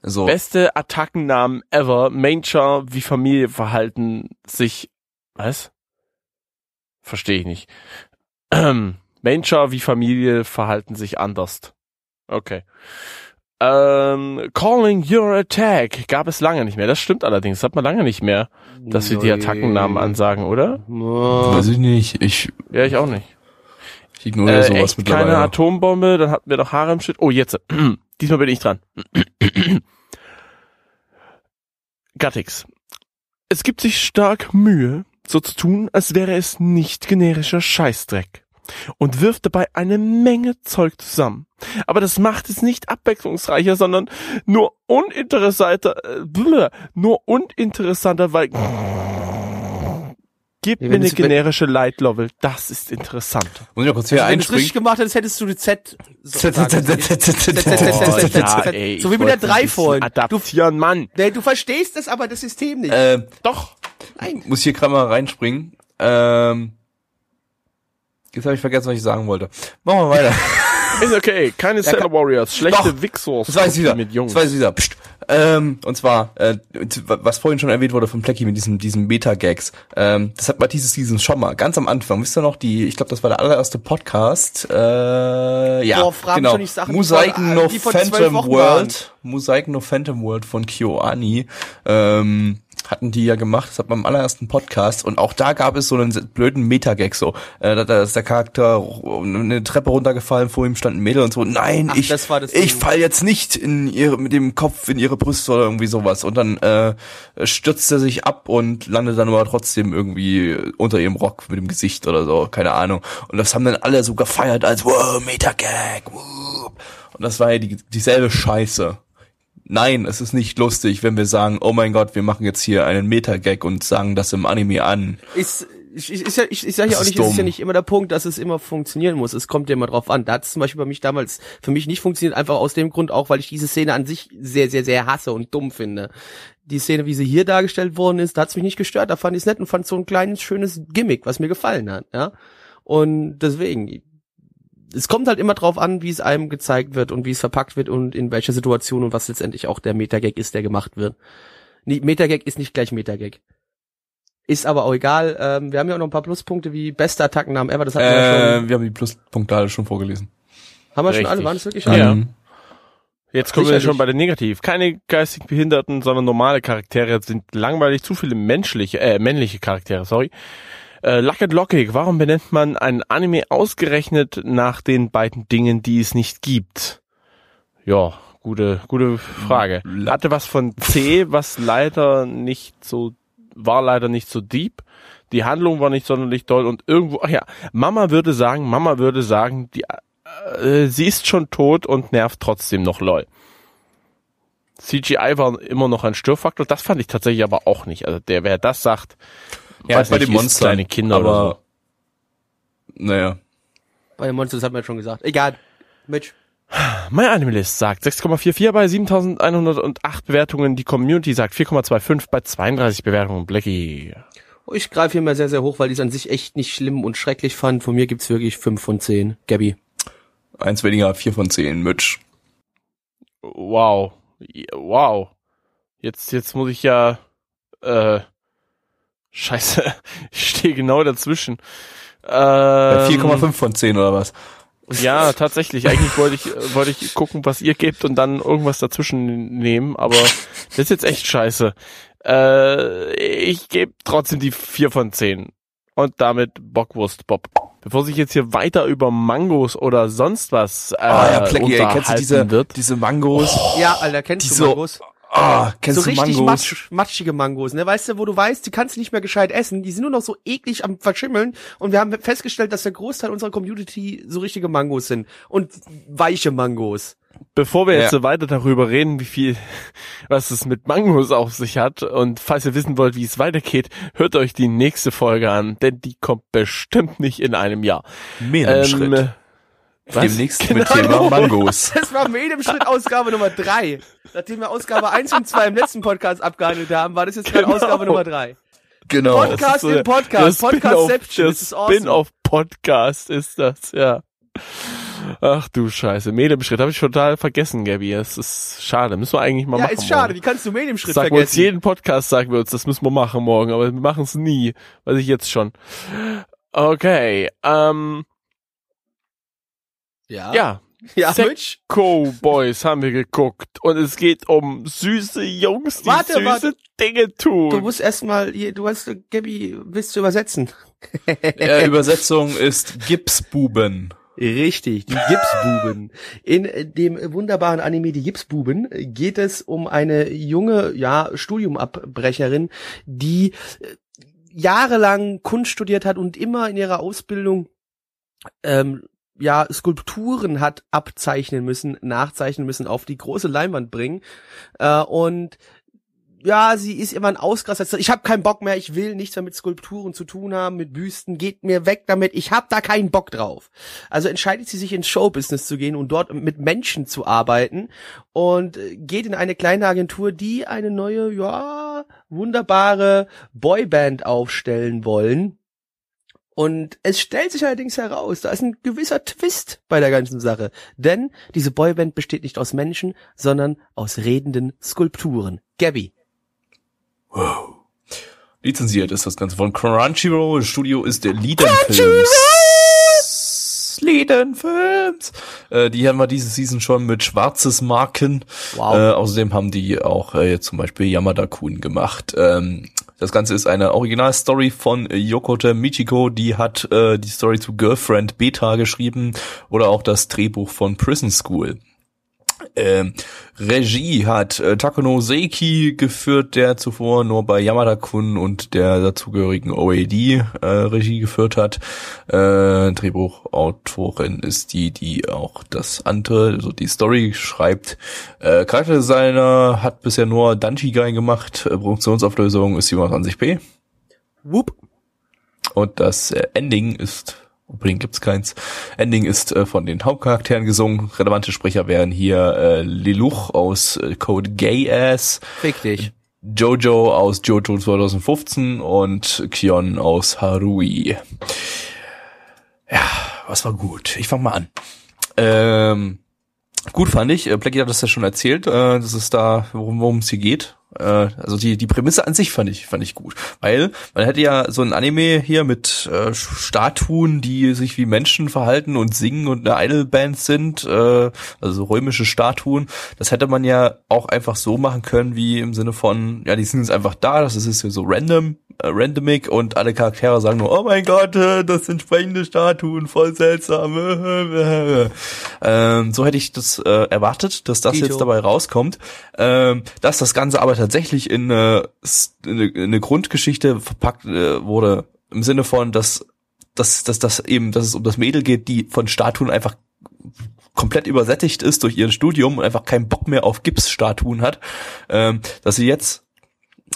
[SPEAKER 3] Also,
[SPEAKER 2] Beste Attackennamen ever. Major, wie Familie verhalten sich. Was? Verstehe ich nicht. Major, wie Familie verhalten sich anders. Okay. Ähm, calling your attack gab es lange nicht mehr. Das stimmt allerdings. Das hat man lange nicht mehr, dass sie die Attackennamen ansagen, oder?
[SPEAKER 3] Weiß ich nicht, ich,
[SPEAKER 2] Ja, ich auch nicht.
[SPEAKER 3] ich ignoriere
[SPEAKER 2] Äh,
[SPEAKER 3] sowas
[SPEAKER 2] echt
[SPEAKER 3] mittlerweile.
[SPEAKER 2] keine Atombombe, dann hatten wir noch Harem-Shit. Oh, jetzt. Diesmal bin ich dran. Gattix. Es gibt sich stark Mühe, so zu tun, als wäre es nicht generischer Scheißdreck und wirft dabei eine Menge Zeug zusammen. Aber das macht es nicht abwechslungsreicher, sondern nur uninteressanter, äh, nur uninteressanter, weil Gib mir eine generische Light Level. Das ist interessant.
[SPEAKER 3] Muss ich mal kurz hier
[SPEAKER 1] Wenn du es richtig gemacht hättest, hättest du die Z. So wie mit der 3 vorhin.
[SPEAKER 2] Adaptieren, Mann.
[SPEAKER 1] Du verstehst das aber das System nicht.
[SPEAKER 2] Doch.
[SPEAKER 1] Nein.
[SPEAKER 3] Muss hier gerade mal reinspringen. Ähm jetzt habe ich vergessen, was ich sagen wollte. Machen wir weiter.
[SPEAKER 2] Ist okay. Keine Sailor Warriors. Schlechte. Wixos.
[SPEAKER 3] Das weiß ich wieder.
[SPEAKER 2] Mit Jungs.
[SPEAKER 3] Das weiß ich wieder. Psst. Ähm, und zwar, äh, was vorhin schon erwähnt wurde von Plecky mit diesem, diesen Meta-Gags. Ähm, das hat Matthias Season schon mal, ganz am Anfang. Wisst ihr noch, die, ich glaube, das war der allererste Podcast. Äh, ja,
[SPEAKER 1] Boah,
[SPEAKER 3] genau. Mosaiken no Phantom World. Mosaiken no Phantom World von KyoAni. Ähm, hatten die ja gemacht, das hat beim allerersten Podcast und auch da gab es so einen blöden Meta-Gag so. Äh, da, ist der Charakter eine Treppe runtergefallen, vor ihm stand ein Mädel und so, nein,
[SPEAKER 1] Ach,
[SPEAKER 3] ich,
[SPEAKER 1] das das
[SPEAKER 3] ich fall jetzt nicht in ihre, mit dem Kopf in ihre Brüste oder irgendwie sowas. Und dann äh, stürzt er sich ab und landet dann aber trotzdem irgendwie unter ihrem Rock mit dem Gesicht oder so, keine Ahnung. Und das haben dann alle so gefeiert als, wow, Meta-Gag, wow. Und das war ja die, dieselbe Scheiße. Nein, es ist nicht lustig, wenn wir sagen, oh mein Gott, wir machen jetzt hier einen Meta-Gag und sagen das im Anime an.
[SPEAKER 1] Ist, ich, ich, ist ja, ich, ich sage ja
[SPEAKER 3] Das
[SPEAKER 1] auch
[SPEAKER 3] ist
[SPEAKER 1] nicht, es ist ja nicht immer der Punkt, dass es immer funktionieren muss. Es kommt ja immer drauf an. Da hat es zum Beispiel bei mich damals für mich nicht funktioniert, einfach aus dem Grund auch, weil ich diese Szene an sich sehr, sehr, sehr hasse und dumm finde. Die Szene, wie sie hier dargestellt worden ist, da hat es mich nicht gestört. Da fand ich es nett und fand so ein kleines, schönes Gimmick, was mir gefallen hat. Ja, Und deswegen, es kommt halt immer drauf an, wie es einem gezeigt wird und wie es verpackt wird und in welcher Situation und was letztendlich auch der Metagag ist, der gemacht wird. Nee, Metagag ist nicht gleich Metagag. Ist aber auch egal. Ähm, wir haben ja auch noch ein paar Pluspunkte wie beste Attackennamen ever. Das hatten wir ja schon.
[SPEAKER 3] Äh, wir haben die Pluspunkte alle schon vorgelesen.
[SPEAKER 1] Haben wir schon
[SPEAKER 2] richtig.
[SPEAKER 1] alle? Waren es wirklich alle?
[SPEAKER 2] Ja.
[SPEAKER 3] Mhm.
[SPEAKER 2] Jetzt kommen wir schon bei den Negativ. Keine geistig Behinderten, sondern normale Charaktere sind langweilig. Zu viele menschliche, äh, männliche Charaktere, sorry. Äh, Luck and Lockig, warum benennt man ein Anime ausgerechnet nach den beiden Dingen, die es nicht gibt? Ja, gute, gute Frage. Hatte was von C, was leider nicht so, war leider nicht so deep. Die Handlung war nicht sonderlich doll und irgendwo, ach ja, Mama würde sagen, Mama würde sagen, die, äh, sie ist schon tot und nervt trotzdem noch lol. CGI war immer noch ein Störfaktor, das fand ich tatsächlich aber auch nicht. Also der, wer das sagt,
[SPEAKER 3] Ja, bei
[SPEAKER 2] nicht,
[SPEAKER 3] den Monstern.
[SPEAKER 2] kleine Kinder
[SPEAKER 3] aber,
[SPEAKER 2] oder
[SPEAKER 3] Naja.
[SPEAKER 1] Bei den Monsters hat man ja schon gesagt. Egal. Mitch.
[SPEAKER 2] Mein Animalist sagt 6,44 bei 7108 Bewertungen. Die Community sagt 4,25 bei 32 Bewertungen. Blackie.
[SPEAKER 1] Ich greife hier mal sehr, sehr hoch, weil ich es an sich echt nicht schlimm und schrecklich fand. Von mir gibt's wirklich 5 von 10. Gabby.
[SPEAKER 3] Eins weniger, vier von zehn, Mitch.
[SPEAKER 2] Wow. Wow. Jetzt, jetzt muss ich ja, äh, scheiße. Ich stehe genau dazwischen.
[SPEAKER 3] Bei
[SPEAKER 2] Ähm,
[SPEAKER 3] 4,5 von 10 oder was?
[SPEAKER 2] Ja, tatsächlich. Eigentlich wollte ich, äh, wollte ich gucken, was ihr gebt und dann irgendwas dazwischen nehmen, aber das ist jetzt echt scheiße. Äh, ich gebe trotzdem die 4 von 10. Und damit Bockwurst Bob. Bevor sich jetzt hier weiter über Mangos oder sonst was äh,
[SPEAKER 3] Ah ja, Plecky, ey, kennst du
[SPEAKER 2] unterhalten
[SPEAKER 3] diese,
[SPEAKER 2] wird.
[SPEAKER 3] diese Mangos?
[SPEAKER 1] Ja, Alter, kennst
[SPEAKER 3] Die
[SPEAKER 1] du
[SPEAKER 3] so-
[SPEAKER 1] Mangos?
[SPEAKER 3] Ah, kennst
[SPEAKER 1] so
[SPEAKER 3] du
[SPEAKER 1] richtig
[SPEAKER 3] Mangos?
[SPEAKER 1] matsch, matschige Mangos, ne? Weißt du, wo du weißt, die kannst du nicht mehr gescheit essen, die sind nur noch so eklig am verschimmeln und wir haben festgestellt, dass der Großteil unserer Community so richtige Mangos sind und weiche Mangos.
[SPEAKER 2] Bevor wir jetzt
[SPEAKER 3] Ja.
[SPEAKER 2] so weiter darüber reden, wie viel, was es mit Mangos auf sich hat und falls ihr wissen wollt, wie es weitergeht, hört euch die nächste Folge an, denn die kommt bestimmt nicht in einem Jahr.
[SPEAKER 3] Mehr Schritt.
[SPEAKER 2] Was?
[SPEAKER 3] Demnächst mit
[SPEAKER 1] Genau.
[SPEAKER 3] Thema Mangos.
[SPEAKER 1] Das war mit jedem Schritt Ausgabe Nummer drei. Nachdem wir Ausgabe eins und zwei im letzten Podcast abgehandelt haben, war das jetzt gerade
[SPEAKER 2] Genau.
[SPEAKER 1] Ausgabe Nummer drei.
[SPEAKER 3] Genau.
[SPEAKER 1] Podcast
[SPEAKER 2] so
[SPEAKER 1] im Podcast. Podcast
[SPEAKER 2] der
[SPEAKER 1] Das ist awesome.
[SPEAKER 2] Spin-off-Podcast ist das, ja. Ach du Scheiße, Medienschritt habe ich total vergessen, Gabby. Es ist schade, müssen wir eigentlich mal
[SPEAKER 1] Ja,
[SPEAKER 2] machen.
[SPEAKER 1] ist schade.
[SPEAKER 2] morgen.
[SPEAKER 1] Wie kannst du Medienschritt
[SPEAKER 2] Sagen wir uns
[SPEAKER 1] vergessen?
[SPEAKER 2] jeden Podcast, sagen wir uns, das müssen wir machen morgen, aber wir machen es nie. Weiß ich jetzt schon. Okay, ähm,
[SPEAKER 1] ja.
[SPEAKER 2] ja,
[SPEAKER 1] Ja, Mitch.
[SPEAKER 2] Cowboys haben wir geguckt und es geht um süße Jungs, die
[SPEAKER 1] Warte,
[SPEAKER 2] süße
[SPEAKER 1] warte.
[SPEAKER 2] Dinge tun.
[SPEAKER 1] Du musst erstmal, du hast, Gabby, willst du übersetzen?
[SPEAKER 3] Äh, Übersetzung ist Gipsbuben.
[SPEAKER 1] Richtig, die Gipsbuben. In dem wunderbaren Anime Die Gipsbuben geht es um eine junge, ja, Studiumabbrecherin, die äh, jahrelang Kunst studiert hat und immer in ihrer Ausbildung ähm, ja Skulpturen hat abzeichnen müssen, nachzeichnen müssen, auf die große Leinwand bringen. Äh, und ja, sie ist immer ein Ausraster. Ich habe keinen Bock mehr, ich will nichts mehr mit Skulpturen zu tun haben, mit Büsten, geht mir weg damit, ich habe da keinen Bock drauf. Also entscheidet sie sich ins Showbusiness zu gehen und dort mit Menschen zu arbeiten und äh, geht in eine kleine Agentur, die eine neue, ja, wunderbare Boyband aufstellen wollen. Und es stellt sich allerdings heraus, da ist ein gewisser Twist bei der ganzen Sache. Denn diese Boyband besteht nicht aus Menschen, sondern aus redenden Skulpturen. Gabby,
[SPEAKER 3] Wow. Lizenziert ist das Ganze von Crunchyroll. Studio ist der Liden Films. Liden Films. Äh, die haben wir diese Season schon mit schwarzes Marken.
[SPEAKER 1] Wow.
[SPEAKER 3] Äh, außerdem haben die auch äh, jetzt zum Beispiel Yamada Kun gemacht. Ähm, das Ganze ist eine Originalstory von Yokote Michiko, die hat äh, die Story zu Girlfriend Beta geschrieben oder auch das Drehbuch von Prison School. Ähm, Regie hat äh, Takuno Seiki geführt, der zuvor nur bei Yamada-kun und der dazugehörigen OAD äh, Regie geführt hat. Äh, Drehbuchautorin ist die, die auch das andere, also die Story schreibt. Äh, Charakterdesigner hat bisher nur Danchigai gemacht. Äh, Produktionsauflösung ist 27p.
[SPEAKER 1] whoop.
[SPEAKER 3] Und das äh, Ending ist, Opening gibt's keins, Ending ist äh, von den Hauptcharakteren gesungen. Relevante Sprecher wären hier äh, Liluch aus äh, Code Gay Ass,
[SPEAKER 1] Fick dich.
[SPEAKER 3] Jojo aus Jojo 2015 und Kion aus Harui. Ja, was war gut? Ich fang mal an. Ähm, gut fand ich, äh, Blackie hat das ja schon erzählt, äh, dass es da, worum worum es hier geht. Äh, also die, die Prämisse an sich fand ich, fand ich gut. Weil man hätte ja so ein Anime hier mit äh, Statuen, die sich wie Menschen verhalten und singen und eine Idolband sind, äh, also so römische Statuen. Das hätte man ja auch einfach so machen können, wie im Sinne von, ja, die sind jetzt einfach da, das ist jetzt so random, äh, randomig und alle Charaktere sagen nur, oh mein Gott, äh, das sind sprechende Statuen, voll seltsam. ähm, so hätte ich das äh, erwartet, dass das
[SPEAKER 1] Dito.
[SPEAKER 3] jetzt dabei rauskommt. Ähm, dass das Ganze aber tatsächlich in eine, in eine, in eine Grundgeschichte verpackt äh, wurde, im Sinne von, dass dass, dass, dass eben, dass es um das Mädel geht, die von Statuen einfach komplett übersättigt ist durch ihr Studium und einfach keinen Bock mehr auf Gipsstatuen hat, ähm, dass sie jetzt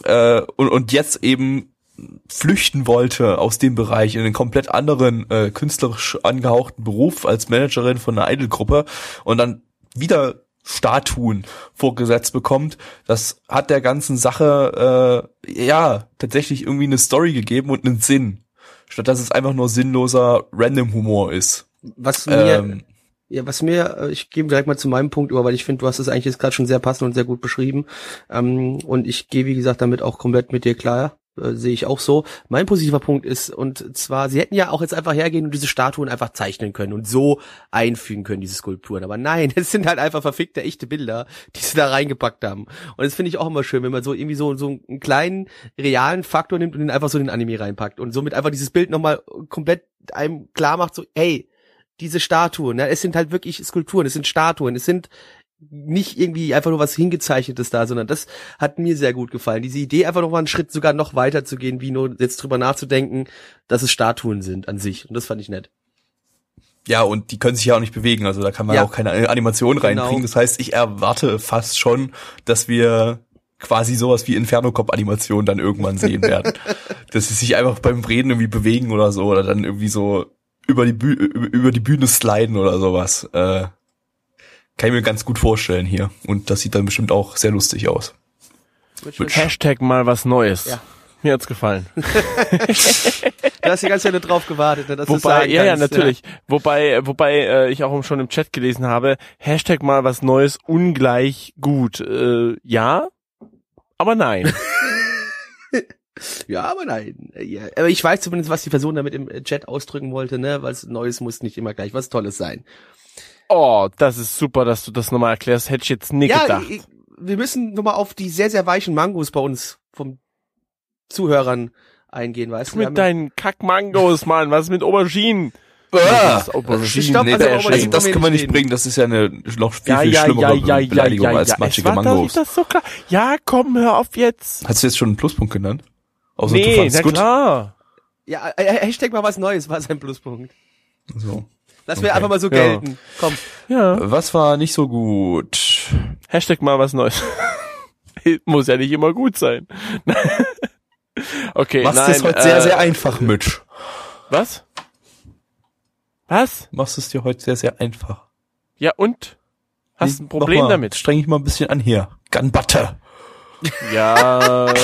[SPEAKER 3] äh, und, und jetzt eben flüchten wollte aus dem Bereich in einen komplett anderen äh, künstlerisch angehauchten Beruf als Managerin von einer Idolgruppe und dann wieder Statuen vorgesetzt bekommt, das hat der ganzen Sache äh, ja tatsächlich irgendwie eine Story gegeben und einen Sinn, statt dass es einfach nur sinnloser Random Humor ist.
[SPEAKER 1] Was mir,
[SPEAKER 3] Ähm,
[SPEAKER 1] ja, was mir, äh, ich gehe direkt mal zu meinem Punkt über, weil ich finde, du hast es eigentlich jetzt gerade schon sehr passend und sehr gut beschrieben. Ähm, und ich gehe, wie gesagt, damit auch komplett mit dir klar. Äh, sehe ich auch so. Mein positiver Punkt ist, und zwar, sie hätten ja auch jetzt einfach hergehen und diese Statuen einfach zeichnen können und so einfügen können, diese Skulpturen. Aber nein, es sind halt einfach verfickte, echte Bilder, die sie da reingepackt haben. Und das finde ich auch immer schön, wenn man so irgendwie so, so einen kleinen, realen Faktor nimmt und den einfach so in den Anime reinpackt und somit einfach dieses Bild nochmal komplett einem klar macht, so, hey, diese Statuen, ne, es sind halt wirklich Skulpturen, es sind Statuen, es sind nicht irgendwie einfach nur was hingezeichnetes da, sondern das hat mir sehr gut gefallen. Diese Idee einfach noch mal einen Schritt sogar noch weiter zu gehen, wie nur jetzt drüber nachzudenken, dass es Statuen sind an sich. Und das fand ich nett.
[SPEAKER 3] Ja, und die können sich ja auch nicht bewegen, also da kann man
[SPEAKER 1] Ja.
[SPEAKER 3] auch keine Animation reinkriegen.
[SPEAKER 1] Genau.
[SPEAKER 3] Das heißt, ich erwarte fast schon, dass wir quasi sowas wie Inferno Cop Animation dann irgendwann sehen werden. dass sie sich einfach beim Reden irgendwie bewegen oder so oder dann irgendwie so über die Bühne, über die Bühne sliden oder sowas. Äh, kann ich mir ganz gut vorstellen hier. Und das sieht dann bestimmt auch sehr lustig aus. Mit
[SPEAKER 2] Hashtag mal was Neues.
[SPEAKER 1] Ja.
[SPEAKER 2] Mir hat's gefallen.
[SPEAKER 1] Du hast die ganze Zeit nur drauf gewartet, dass
[SPEAKER 2] Wobei,
[SPEAKER 1] sagen
[SPEAKER 2] ja, ja,
[SPEAKER 1] kannst,
[SPEAKER 2] natürlich. Wobei, wobei äh, ich auch schon im Chat gelesen habe, Hashtag mal was Neues, ungleich gut. Äh, ja, aber nein.
[SPEAKER 1] Ja, aber nein. Ja, aber ich weiß zumindest, was die Person damit im Chat ausdrücken wollte, ne? Was Neues muss nicht immer gleich was Tolles sein.
[SPEAKER 2] Oh, das ist super, dass du das nochmal erklärst. Hätte ich jetzt nicht
[SPEAKER 1] ja,
[SPEAKER 2] gedacht.
[SPEAKER 1] ich, wir müssen nochmal auf die sehr, sehr weichen Mangos bei uns vom Zuhörern eingehen, weißt du?
[SPEAKER 2] Mit deinen Kackmangos, Mann. Was ist mit Auberginen?
[SPEAKER 3] Ah,
[SPEAKER 2] Das ist Auberginen.
[SPEAKER 1] Stopp,
[SPEAKER 3] nee,
[SPEAKER 1] also
[SPEAKER 3] also das können wir
[SPEAKER 1] nicht
[SPEAKER 3] bringen. Das ist ja eine noch viel,
[SPEAKER 2] Ja,
[SPEAKER 3] viel
[SPEAKER 2] ja,
[SPEAKER 3] schlimmere
[SPEAKER 2] ja,
[SPEAKER 3] Beleidigung
[SPEAKER 2] ja,
[SPEAKER 3] als
[SPEAKER 2] ja.
[SPEAKER 3] matschige
[SPEAKER 2] Es war doch
[SPEAKER 3] Mangos.
[SPEAKER 2] nicht das so klar. Ja, komm, hör auf jetzt.
[SPEAKER 3] Hast du jetzt schon einen Pluspunkt genannt? Außer du
[SPEAKER 2] nee,
[SPEAKER 3] fandst
[SPEAKER 2] na
[SPEAKER 3] gut.
[SPEAKER 2] klar.
[SPEAKER 1] Ja, äh, Hashtag mal was Neues war sein Pluspunkt.
[SPEAKER 3] So.
[SPEAKER 1] Lass
[SPEAKER 3] Okay.
[SPEAKER 1] einfach mal so
[SPEAKER 2] Ja.
[SPEAKER 1] gelten. Komm.
[SPEAKER 2] Ja.
[SPEAKER 3] Was war nicht so gut?
[SPEAKER 2] Hashtag mal was Neues. Muss ja nicht immer gut sein. okay,
[SPEAKER 3] Machst
[SPEAKER 2] nein.
[SPEAKER 3] es heute
[SPEAKER 2] äh,
[SPEAKER 3] sehr, sehr einfach, Mitch.
[SPEAKER 2] Was? Was?
[SPEAKER 3] Machst es dir heute sehr, sehr einfach.
[SPEAKER 2] Ja, und? Hast du ein Problem
[SPEAKER 3] Nochmal,
[SPEAKER 2] damit?
[SPEAKER 3] Streng dich mal ein bisschen an hier. Gunbutter.
[SPEAKER 2] Ja,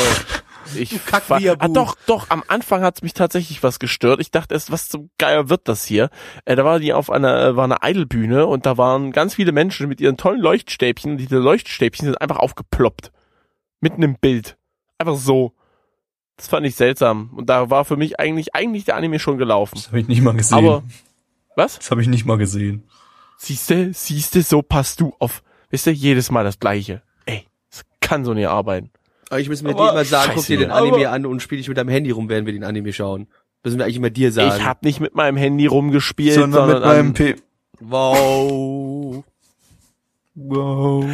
[SPEAKER 2] ich
[SPEAKER 1] Kack wie ihr
[SPEAKER 2] ah, doch, doch, am Anfang hat's mich tatsächlich was gestört. Ich dachte erst, was zum Geier wird das hier? Äh, da war die auf einer, äh, war eine Eidelbühne und da waren ganz viele Menschen mit ihren tollen Leuchtstäbchen. Diese Leuchtstäbchen sind einfach aufgeploppt. Mitten im Bild. Einfach so. Das fand ich seltsam. Und da war für mich eigentlich, eigentlich der Anime schon gelaufen.
[SPEAKER 3] Das habe ich nicht mal gesehen.
[SPEAKER 2] Aber, was?
[SPEAKER 3] das habe ich nicht mal gesehen.
[SPEAKER 2] Siehste, siehste, so passt du auf. Wisst ihr, jedes Mal das Gleiche. Ey, das kann so nicht arbeiten.
[SPEAKER 1] Aber ich muss mir
[SPEAKER 3] Aber
[SPEAKER 1] dir immer sagen, guck dir den
[SPEAKER 3] aber-
[SPEAKER 1] Anime an und spiel dich mit deinem Handy rum, während wir den Anime schauen. Müssen wir eigentlich immer dir sagen.
[SPEAKER 2] Ich habe nicht mit meinem Handy rumgespielt,
[SPEAKER 3] Sondern mit meinem P.
[SPEAKER 1] wow.
[SPEAKER 3] Wow.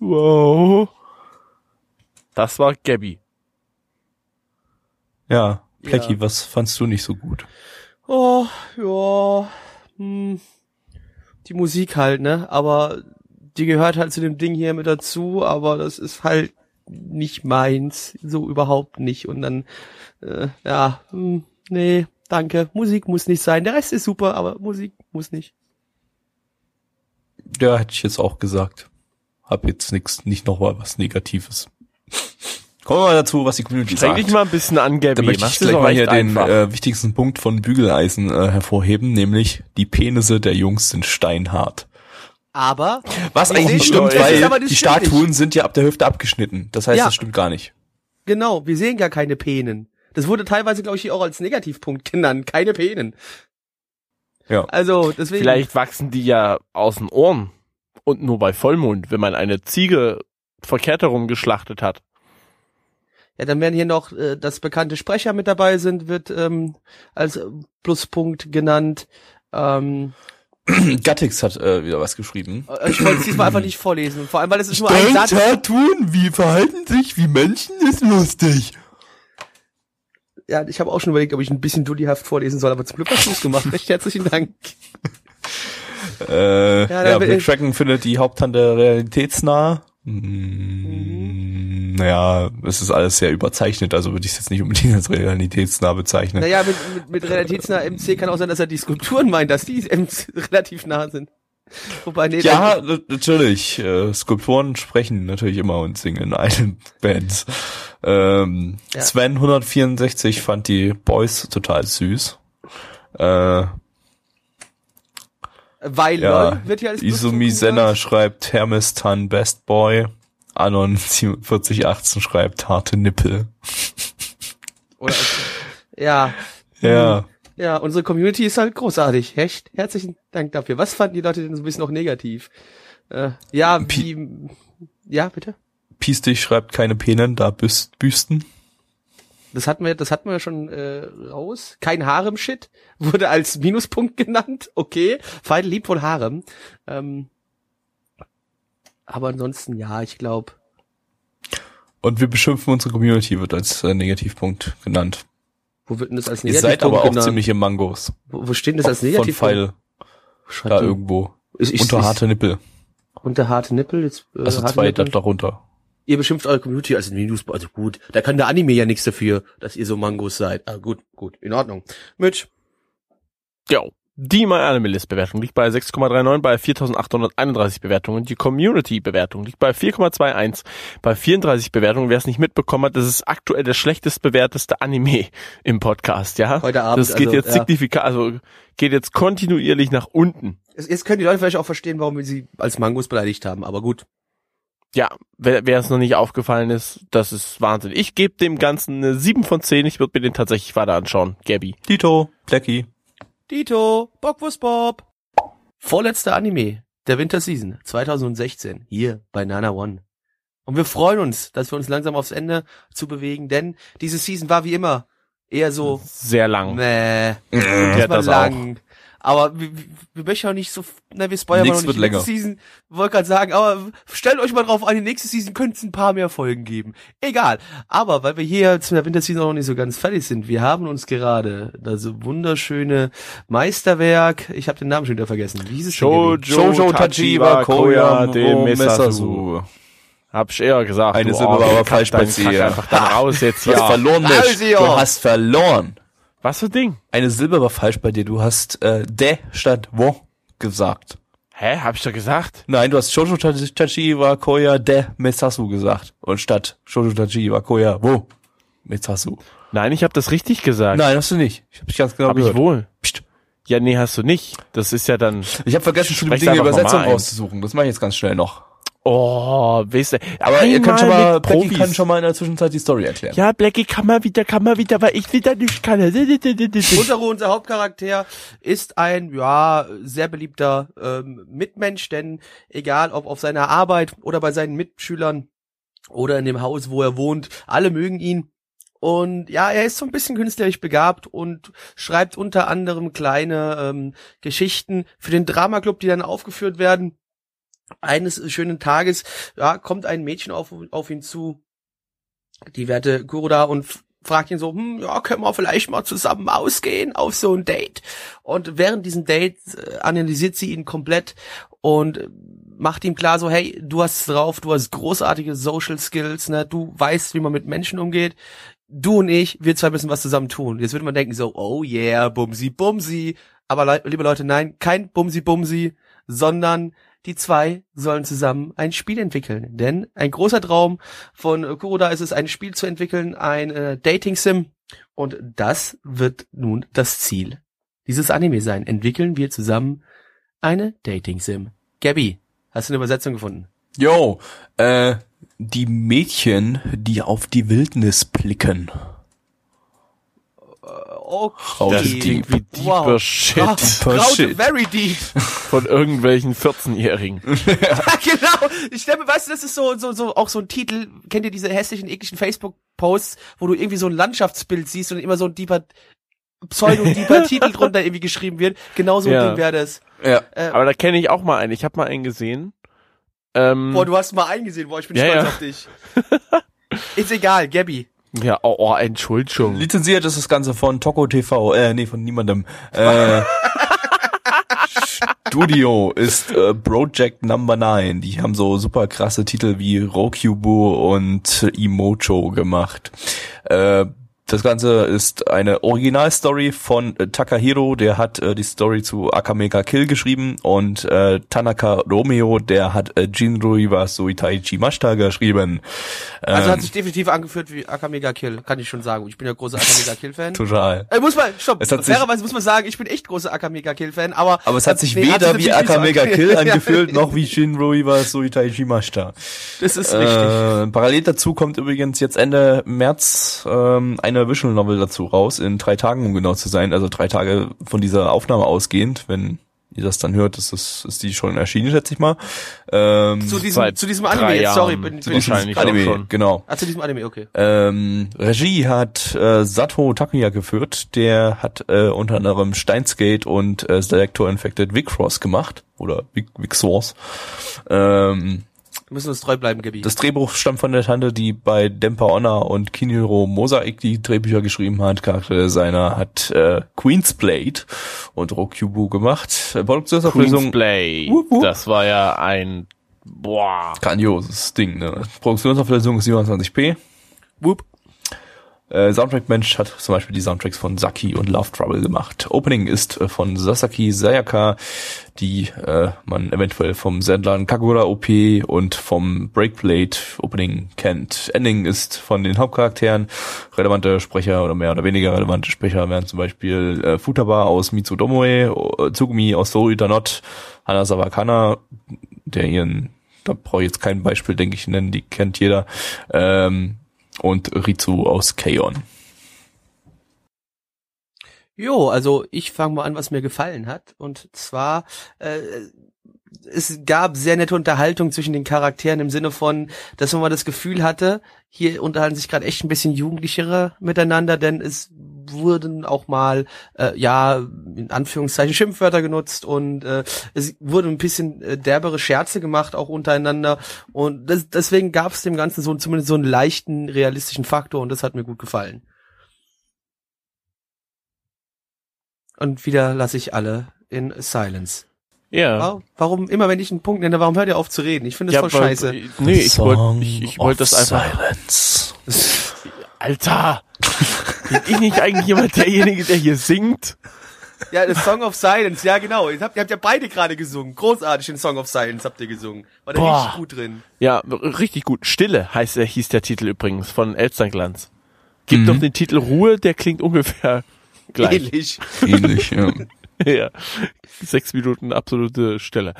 [SPEAKER 2] Wow. Das war Gabby.
[SPEAKER 3] Ja, Plecky,
[SPEAKER 1] Ja.
[SPEAKER 3] was fandst du nicht so gut?
[SPEAKER 1] Oh, ja. Hm. Die Musik halt, ne? Aber die gehört halt zu dem Ding hier mit dazu, aber das ist halt nicht meins. So überhaupt nicht. Und dann, äh, ja, hm, nee, danke. Musik muss nicht sein. Der Rest ist super, aber Musik muss nicht.
[SPEAKER 3] Ja, hätte ich jetzt auch gesagt. Hab jetzt nix, nicht noch mal was Negatives. Kommen wir mal dazu, was die Community
[SPEAKER 2] Streng
[SPEAKER 3] sagt.
[SPEAKER 2] dich mal ein bisschen an, Gabby.
[SPEAKER 3] Da möchte
[SPEAKER 2] Mach's
[SPEAKER 3] ich gleich mal hier den äh, wichtigsten Punkt von Bügeleisen äh, hervorheben, nämlich die Penisse der Jungs sind steinhart.
[SPEAKER 1] Aber
[SPEAKER 3] Was eigentlich nicht stimmt,
[SPEAKER 2] ist
[SPEAKER 3] weil
[SPEAKER 1] aber-
[SPEAKER 3] die
[SPEAKER 1] stimmt
[SPEAKER 3] Statuen sind ja ab der Hüfte abgeschnitten. Das heißt,
[SPEAKER 1] Ja.
[SPEAKER 3] das stimmt gar nicht.
[SPEAKER 1] genau, wir sehen gar keine Penen. Das wurde teilweise, glaube ich, hier auch als Negativpunkt genannt. Keine Penen.
[SPEAKER 3] Ja.
[SPEAKER 1] Also, deswegen.
[SPEAKER 2] Vielleicht wachsen die ja aus den Ohren. Und nur bei Vollmond, wenn man eine Ziege verkehrt herum geschlachtet hat.
[SPEAKER 1] Ja, dann werden hier noch äh, das bekannte Sprecher mit dabei sind, wird ähm, als Pluspunkt genannt. Ähm,
[SPEAKER 3] Gattix hat äh, wieder was geschrieben.
[SPEAKER 1] äh, ich wollte es diesmal einfach nicht vorlesen. Vor allem, weil es ist nur ein Satz.
[SPEAKER 3] Statuen, wie verhalten sich wie Menschen, ist lustig.
[SPEAKER 1] Ja, ich habe auch schon überlegt, ob ich ein bisschen dullyhaft vorlesen soll, aber zum Glück hast du es gemacht. Recht herzlichen Dank.
[SPEAKER 3] Äh,
[SPEAKER 1] Ja,
[SPEAKER 3] ja,
[SPEAKER 1] will-
[SPEAKER 3] McCracken findet die Haupttante realitätsnah. Mm, Naja, es ist alles sehr überzeichnet, also würde ich es jetzt nicht unbedingt als realitätsnah bezeichnen.
[SPEAKER 1] Naja, mit, mit, mit realitätsnah MC kann auch sein, dass er die Skulpturen meint, dass die MC relativ nah sind. Wobei, nee,
[SPEAKER 3] Ja, natürlich. Äh, Skulpturen sprechen natürlich immer und singen in allen Bands. Ähm,
[SPEAKER 1] Ja.
[SPEAKER 3] Sven 164 fand die Boys total süß. Äh,
[SPEAKER 1] weil
[SPEAKER 3] ja,
[SPEAKER 1] wird ja als
[SPEAKER 3] Izumi
[SPEAKER 1] Pluspunkt
[SPEAKER 3] Senna schreibt Hermes-Tan Best Boy. Anon 4018 schreibt harte Nippel.
[SPEAKER 1] Oder ja,
[SPEAKER 3] Ja.
[SPEAKER 1] ja, unsere Community ist halt großartig. Echt? Herzlichen Dank dafür. Was fanden die Leute denn so ein bisschen noch negativ? Äh, ja,
[SPEAKER 3] Pi-
[SPEAKER 1] wie, ja, bitte?
[SPEAKER 3] Piestig schreibt keine Penen, da Büst, Büsten.
[SPEAKER 1] Das hatten wir, das hatten wir ja schon äh, raus. Kein Harem-Shit wurde als Minuspunkt genannt. Okay, Feindel liebt wohl Harem. Ähm, aber ansonsten ja, ich glaube.
[SPEAKER 3] Und wir beschimpfen unsere Community, wird als äh, Negativpunkt genannt.
[SPEAKER 1] Wo wird denn das als
[SPEAKER 3] Ihr
[SPEAKER 1] Negativpunkt
[SPEAKER 3] seid aber auch
[SPEAKER 1] genannt?
[SPEAKER 3] ziemliche Mangos.
[SPEAKER 1] Wo, wo steht denn das als
[SPEAKER 3] Von
[SPEAKER 1] Negativpunkt?
[SPEAKER 3] Pfeil
[SPEAKER 1] Schreibt
[SPEAKER 3] da
[SPEAKER 1] ihr-
[SPEAKER 3] irgendwo.
[SPEAKER 1] Ich, ich,
[SPEAKER 3] Unter
[SPEAKER 1] ich,
[SPEAKER 3] harte Nippel.
[SPEAKER 1] unter harte Nippel. Jetzt, äh,
[SPEAKER 3] Also zwei
[SPEAKER 1] Nippel.
[SPEAKER 3] da darunter.
[SPEAKER 1] Ihr beschimpft eure Community als Minus, also gut. Da kann der Anime ja nichts dafür, dass ihr so Mangos seid. Ah, gut, gut, in Ordnung. Mitch,
[SPEAKER 2] Jo. Die My Anime List Bewertung liegt bei 6,39 bei 4831 Bewertungen. Die Community Bewertung liegt bei 4,21 bei 34 Bewertungen. Wer es nicht mitbekommen hat, das ist aktuell der schlechtest bewerteste Anime im Podcast, ja?
[SPEAKER 1] Heute Abend,
[SPEAKER 2] Das geht
[SPEAKER 1] also,
[SPEAKER 2] jetzt
[SPEAKER 1] ja.
[SPEAKER 2] signifikant, also geht jetzt kontinuierlich nach unten.
[SPEAKER 1] jetzt, können die Leute vielleicht auch verstehen, warum wir sie als Mangos beleidigt haben, aber gut.
[SPEAKER 2] Ja, wer, wer es noch nicht aufgefallen ist, das ist Wahnsinn. Ich gebe dem Ganzen eine 7 von 10. Ich würde mir den tatsächlich weiter anschauen. Gabby.
[SPEAKER 3] Dito, Blackie.
[SPEAKER 1] Dito, Bockwurst Bob. Vorletzter Anime der Winterseason 2016 hier bei Nana One. Und wir freuen uns, dass wir uns langsam aufs Ende zu bewegen, denn diese Season war wie immer eher so
[SPEAKER 2] Sehr lang.
[SPEAKER 1] meh,
[SPEAKER 2] Ja, das
[SPEAKER 1] lang. Aber wir, wir- wir möchten auch nicht so, na, wir spoilern
[SPEAKER 3] Nix
[SPEAKER 1] mal noch
[SPEAKER 3] wird
[SPEAKER 1] nicht.
[SPEAKER 3] länger.
[SPEAKER 1] Nächste Season, wollte gerade sagen, aber stellt euch mal drauf ein, die nächste Season könnte es ein paar mehr Folgen geben. Egal. Aber weil wir hier zu der Winterseason noch nicht so ganz fertig sind, wir haben uns gerade das wunderschöne Meisterwerk, ich habe den Namen schon wieder vergessen. Wie hieß es? Gaby?
[SPEAKER 2] Shoujo Tachiwa Koya de Mesasu. Hab ich eher gesagt.
[SPEAKER 3] Eine Silbe war aber falsch ja.
[SPEAKER 2] einfach dann raus jetzt
[SPEAKER 3] Du hast verloren, Mensch.
[SPEAKER 1] hier.
[SPEAKER 3] Du hast verloren.
[SPEAKER 2] Was für Ding?
[SPEAKER 3] Eine Silbe war falsch bei dir. Du hast äh, de statt wo gesagt.
[SPEAKER 2] Hä? Hab ich doch gesagt?
[SPEAKER 3] Nein, du hast Shoujo Tachi wa Koya de Metsasu gesagt. Und statt Shoujo Tachi wa Koya wo Metsasu.
[SPEAKER 2] Nein, ich habe das richtig gesagt.
[SPEAKER 3] Nein, hast du nicht. Ich habe dich ganz genau
[SPEAKER 2] hab ich
[SPEAKER 3] gehört.
[SPEAKER 2] wohl.
[SPEAKER 3] Psst.
[SPEAKER 2] Ja, nee, hast du nicht. Das ist ja dann.
[SPEAKER 3] Ich habe vergessen, schon die
[SPEAKER 2] einfach
[SPEAKER 3] Übersetzung
[SPEAKER 2] normal ein.
[SPEAKER 3] auszusuchen. Das mache ich jetzt ganz schnell noch.
[SPEAKER 2] Oh, weißt du.
[SPEAKER 3] Aber ihr könnt schon mal,
[SPEAKER 2] Profis.
[SPEAKER 3] kann schon mal in der Zwischenzeit die Story erklären.
[SPEAKER 2] Ja, Blackie kann mal wieder, kann mal wieder, weil ich wieder nicht kann.
[SPEAKER 1] Unterro, unser Hauptcharakter, ist ein, ja, sehr beliebter ähm, Mitmensch, denn egal ob auf seiner Arbeit oder bei seinen Mitschülern oder in dem Haus, wo er wohnt, alle mögen ihn. Und ja, er ist so ein bisschen künstlerisch begabt und schreibt unter anderem kleine ähm, Geschichten für den Dramaclub, die dann aufgeführt werden. Eines schönen Tages, ja, kommt ein Mädchen auf, auf ihn zu, die werte Kuroda und fragt ihn so, hm, ja, können wir vielleicht mal zusammen ausgehen auf so ein Date? Und während diesem Date äh, analysiert sie ihn komplett und äh, macht ihm klar so, hey, du hast drauf, du hast großartige Social Skills, ne, du weißt, wie man mit Menschen umgeht. Du und ich, wir zwei müssen was zusammen tun. Jetzt würde man denken so, oh yeah, bumsi, bumsi. Aber liebe Leute, nein, kein bumsi, bumsi, sondern die zwei sollen zusammen ein Spiel entwickeln. Denn ein großer Traum von Kuroda ist es, ein Spiel zu entwickeln, ein äh, Dating-Sim. Und das wird nun das Ziel dieses Anime sein. Entwickeln wir zusammen eine Dating-Sim. Gabby, hast du eine Übersetzung gefunden?
[SPEAKER 3] Yo, äh, die Mädchen, die auf die Wildnis blicken.
[SPEAKER 1] Okay.
[SPEAKER 2] Das klingt wie deeper
[SPEAKER 1] Wow.
[SPEAKER 2] Shit
[SPEAKER 1] Ra-
[SPEAKER 3] Deeper Shit.
[SPEAKER 1] very deep.
[SPEAKER 2] von irgendwelchen 14-Jährigen.
[SPEAKER 1] genau. Ich mir, weißt du, das ist so, so, so, auch so ein Titel. Kennt ihr diese hässlichen, ekligen Facebook-Posts, wo du irgendwie so ein Landschaftsbild siehst und immer so ein deeper, pseudo-deeper Titel drunter irgendwie geschrieben wird? Genau so ein
[SPEAKER 2] Ja.
[SPEAKER 1] Ding wäre das.
[SPEAKER 3] Ja.
[SPEAKER 1] Äh,
[SPEAKER 2] Aber da kenne ich auch mal einen. Ich habe mal einen gesehen. Ähm,
[SPEAKER 1] boah, du hast mal eingesehen. Boah, ich bin
[SPEAKER 2] Ja,
[SPEAKER 1] stolz
[SPEAKER 2] ja.
[SPEAKER 1] auf dich. ist egal, Gabby.
[SPEAKER 2] Ja, oh, oh, Entschuldigung.
[SPEAKER 3] Lizenziert ist das Ganze von Toko TV, äh, nee, von niemandem. Äh, Studio ist äh, Project Number 9. Die haben so super krasse Titel wie Rokubo und Imocho gemacht. Äh, das Ganze ist eine Originalstory von äh, Takahiro, der hat äh, die Story zu Akamega Kill geschrieben und äh, Tanaka Romeo, der hat äh, Jinrui wa Suitaichi Mashita geschrieben.
[SPEAKER 1] Also
[SPEAKER 3] Ähm,
[SPEAKER 1] hat sich definitiv angeführt wie Akamega Kill, kann ich schon sagen. Ich bin ja großer Akamega Kill Fan.
[SPEAKER 3] total.
[SPEAKER 1] Äh, muss man, stopp, fairerweise muss man sagen, ich bin echt großer Akamega Kill Fan, aber
[SPEAKER 3] Aber es hat sich
[SPEAKER 1] nee,
[SPEAKER 3] weder
[SPEAKER 1] sich
[SPEAKER 3] wie
[SPEAKER 1] so
[SPEAKER 3] Akamega
[SPEAKER 1] angefühlt.
[SPEAKER 3] Kill angefühlt, noch wie Shinroi wa Suitaichi Mashita.
[SPEAKER 1] Das ist richtig.
[SPEAKER 3] Äh, parallel dazu kommt übrigens jetzt Ende März ähm, eine Visual Novel dazu raus, in drei Tagen, um genau zu sein. Also drei Tage von dieser Aufnahme ausgehend. Wenn ihr das dann hört, ist, das, ist die schon erschienen, schätze ich mal. Ähm,
[SPEAKER 1] zu diesem, zu diesem Anime, jetzt, sorry, bin,
[SPEAKER 2] zu
[SPEAKER 1] bin
[SPEAKER 2] diesem Wahrscheinlich
[SPEAKER 3] Anime,
[SPEAKER 2] schon.
[SPEAKER 3] genau.
[SPEAKER 1] Ah, zu diesem Anime, okay.
[SPEAKER 3] Ähm, Regie hat äh, Sato Takuya geführt. Der hat äh, unter anderem Steinsgate und äh, Selector Infected Vicross gemacht. Oder Vic Vixors. Ähm,
[SPEAKER 1] Wir müssen uns treu bleiben, Gabi.
[SPEAKER 3] Das Drehbuch stammt von der Tante, die bei Dempa Honor und Kiniro Mosaik die Drehbücher geschrieben hat. Charakterdesigner hat äh, Queen's Blade und Rokubu gemacht.
[SPEAKER 2] Queen's
[SPEAKER 3] Produktionsauflösung
[SPEAKER 2] Play.
[SPEAKER 3] Wup, wup.
[SPEAKER 2] Das war ja ein boah.
[SPEAKER 3] grandioses Ding. Ne? Produktionsauflösung ist 27p.
[SPEAKER 1] Whoop.
[SPEAKER 3] Äh, Soundtrack-Mensch hat zum Beispiel die Soundtracks von Saki und Love Trouble gemacht. Opening ist äh, von Sasaki Sayaka, die äh, man eventuell vom Sendlan Kagura OP und vom Breakblade Opening kennt. Ending ist von den Hauptcharakteren. Relevante Sprecher oder mehr oder weniger relevante Sprecher wären zum Beispiel äh, Futaba aus Mitsudomoe, äh, Tsugumi aus Soul Not, Hana Sawakana, der ihren, da brauche ich jetzt kein Beispiel, denke ich, nennen, die kennt jeder. Ähm, und Rizu aus Kaon.
[SPEAKER 1] Jo, also ich fange mal an, was mir gefallen hat. Und zwar, äh, es gab sehr nette Unterhaltung zwischen den Charakteren im Sinne von, dass man mal das Gefühl hatte, hier unterhalten sich gerade echt ein bisschen Jugendlichere miteinander, denn es wurden auch mal, äh, ja, in Anführungszeichen Schimpfwörter genutzt und äh, es wurden ein bisschen äh, derbere Scherze gemacht, auch untereinander. Und das, deswegen gab es dem Ganzen so zumindest so einen leichten, realistischen Faktor und das hat mir gut gefallen. Und wieder lasse ich alle in Silence.
[SPEAKER 2] Ja.
[SPEAKER 1] Warum, warum immer, wenn ich einen Punkt nenne, warum hört ihr auf zu reden? Ich finde das
[SPEAKER 2] ja,
[SPEAKER 1] voll
[SPEAKER 2] aber-
[SPEAKER 1] scheiße.
[SPEAKER 2] Nee, ich wollte ich, ich wollt
[SPEAKER 3] of
[SPEAKER 2] das einfach.
[SPEAKER 3] Silence.
[SPEAKER 2] Alter! Bin ich nicht eigentlich immer derjenige, der hier singt?
[SPEAKER 1] Ja, das Song of Silence, ja genau. Ihr habt, ihr habt ja beide gerade gesungen. Großartig den Song of Silence habt ihr gesungen. War da
[SPEAKER 2] Boah.
[SPEAKER 1] richtig gut drin.
[SPEAKER 2] Ja, richtig gut. Stille heißt er, hieß der Titel übrigens von Elsternglanz. Gibt doch den Titel Ruhe, der klingt ungefähr gleich.
[SPEAKER 1] Ähnlich.
[SPEAKER 3] Ähnlich, ja.
[SPEAKER 2] ja. Sechs Minuten absolute Stille.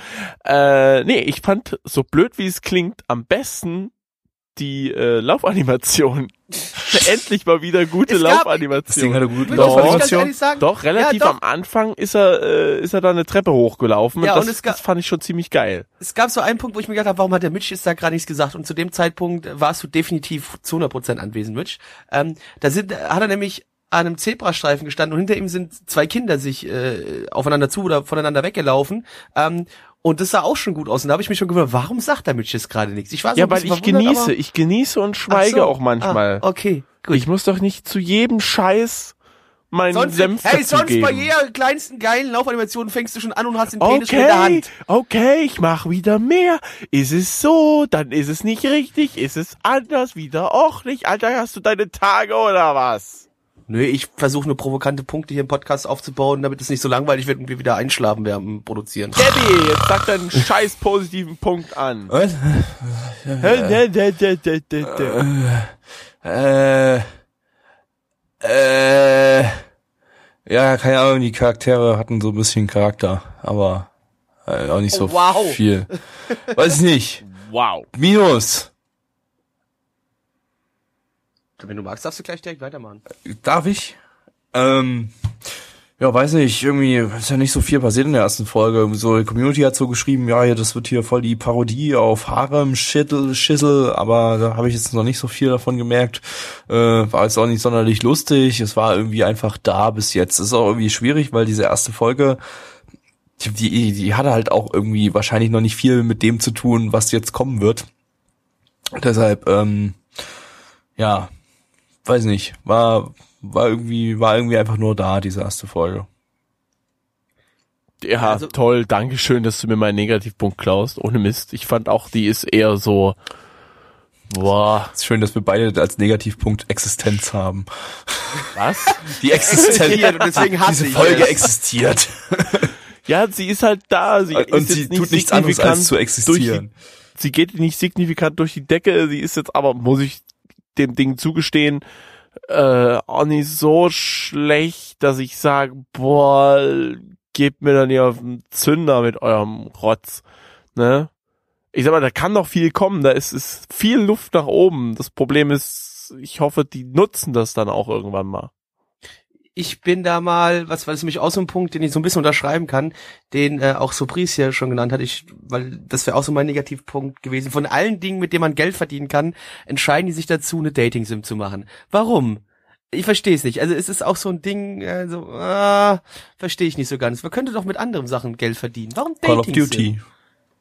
[SPEAKER 2] Äh, nee, ich fand, so blöd wie es klingt, am besten die äh, Laufanimation. Endlich mal wieder gute
[SPEAKER 1] Es gab-
[SPEAKER 2] Laufanimation.
[SPEAKER 3] Hatte gute
[SPEAKER 1] Doch,
[SPEAKER 3] Laufanimation.
[SPEAKER 1] sagen.
[SPEAKER 2] Doch, relativ
[SPEAKER 1] ja,
[SPEAKER 2] am Anfang ist er, äh, ist er da eine Treppe hochgelaufen.
[SPEAKER 1] Ja,
[SPEAKER 2] und das,
[SPEAKER 1] und es ga-
[SPEAKER 2] das fand ich schon ziemlich geil.
[SPEAKER 1] Es gab so einen Punkt, wo ich mir gedacht habe, warum hat der Mitch jetzt da gerade nichts gesagt? Und zu dem Zeitpunkt warst du definitiv zu 100% anwesend, Mitch. Ähm, da sind, hat er nämlich an einem Zebrastreifen gestanden und hinter ihm sind zwei Kinder sich äh, aufeinander zu oder voneinander weggelaufen. Ähm, und das sah auch schon gut aus. Und da habe ich mich schon gewundert, warum sagt der Mitch jetzt gerade nichts? Ich war so
[SPEAKER 2] Ja, weil ich genieße, ich genieße und schweige
[SPEAKER 1] so.
[SPEAKER 2] auch manchmal.
[SPEAKER 1] Ah, okay, gut.
[SPEAKER 2] Ich muss doch nicht zu jedem Scheiß meinen
[SPEAKER 1] sonst,
[SPEAKER 2] Senf
[SPEAKER 1] hey, sonst
[SPEAKER 2] dazugeben.
[SPEAKER 1] bei jeder kleinsten geilen Laufanimation fängst du schon an und hast den Penis schon in der
[SPEAKER 2] Okay,
[SPEAKER 1] Hand.
[SPEAKER 2] okay, ich mach wieder mehr. Ist es so, dann ist es nicht richtig, ist es anders, wieder auch nicht. Alter, hast du deine Tage oder was?
[SPEAKER 1] Nö, ich versuche nur provokante Punkte hier im Podcast aufzubauen, damit es nicht so langweilig wird und wir wieder einschlafen während Produzieren.
[SPEAKER 2] Debbie, jetzt sag deinen scheiß positiven Punkt an.
[SPEAKER 3] Was? Äh, äh, ja, keine Ahnung, die Charaktere hatten so ein bisschen Charakter, aber äh, auch nicht so
[SPEAKER 1] Oh, wow.
[SPEAKER 3] viel. Weiß ich nicht.
[SPEAKER 2] Wow.
[SPEAKER 3] Minus.
[SPEAKER 1] Wenn du magst, darfst du gleich direkt weitermachen.
[SPEAKER 3] Darf ich? Ähm, ja, weiß nicht, irgendwie ist ja nicht so viel passiert in der ersten Folge. So, die Community hat so geschrieben, ja, das wird hier voll die Parodie auf Harem, Schittel, Schissel, aber da habe ich jetzt noch nicht so viel davon gemerkt. Äh, war jetzt auch nicht sonderlich lustig. Es war irgendwie einfach da bis jetzt. Ist auch irgendwie schwierig, weil diese erste Folge, die, die, die hatte halt auch irgendwie wahrscheinlich noch nicht viel mit dem zu tun, was jetzt kommen wird. Deshalb, ähm, ja, weiß nicht, war, war irgendwie, war irgendwie einfach nur da, diese erste Folge.
[SPEAKER 2] Ja,
[SPEAKER 1] Also-
[SPEAKER 2] toll, Dankeschön, dass du mir meinen Negativpunkt klaust. Ohne Mist. Ich fand auch, die ist eher so, boah,
[SPEAKER 3] ist schön, dass wir beide als Negativpunkt Existenz haben.
[SPEAKER 2] was?
[SPEAKER 3] Die Existenz.
[SPEAKER 1] und deswegen hasse
[SPEAKER 3] Diese
[SPEAKER 1] ich
[SPEAKER 3] Folge
[SPEAKER 1] es.
[SPEAKER 3] existiert.
[SPEAKER 2] Ja, sie ist halt da. Sie
[SPEAKER 3] Und
[SPEAKER 2] ist
[SPEAKER 3] sie
[SPEAKER 2] jetzt nicht
[SPEAKER 3] tut nichts anderes als zu existieren.
[SPEAKER 2] Die, sie geht nicht signifikant durch die Decke. Sie ist jetzt aber, muss ich dem Ding zugestehen, äh, auch nicht so schlecht, dass ich sage, boah, gebt mir dann hier auf den Zünder mit eurem Rotz. Ne? Ich sag mal, da kann noch viel kommen. Da ist, ist viel Luft nach oben. Das Problem ist, ich hoffe, die nutzen das dann auch irgendwann mal.
[SPEAKER 1] Ich bin da mal, was, was mich auch so ein Punkt, den ich so ein bisschen unterschreiben kann, den äh, auch Sobris hier schon genannt hat, ich, weil das wäre auch so mein Negativpunkt gewesen. Von allen Dingen, mit denen man Geld verdienen kann, entscheiden die sich dazu, eine Dating-Sim zu machen. Warum? Ich verstehe es nicht. Also es ist auch so ein Ding, äh, so, ah, verstehe ich nicht so ganz. Man könnte doch mit anderen Sachen Geld verdienen. Warum
[SPEAKER 3] Call of? Duty.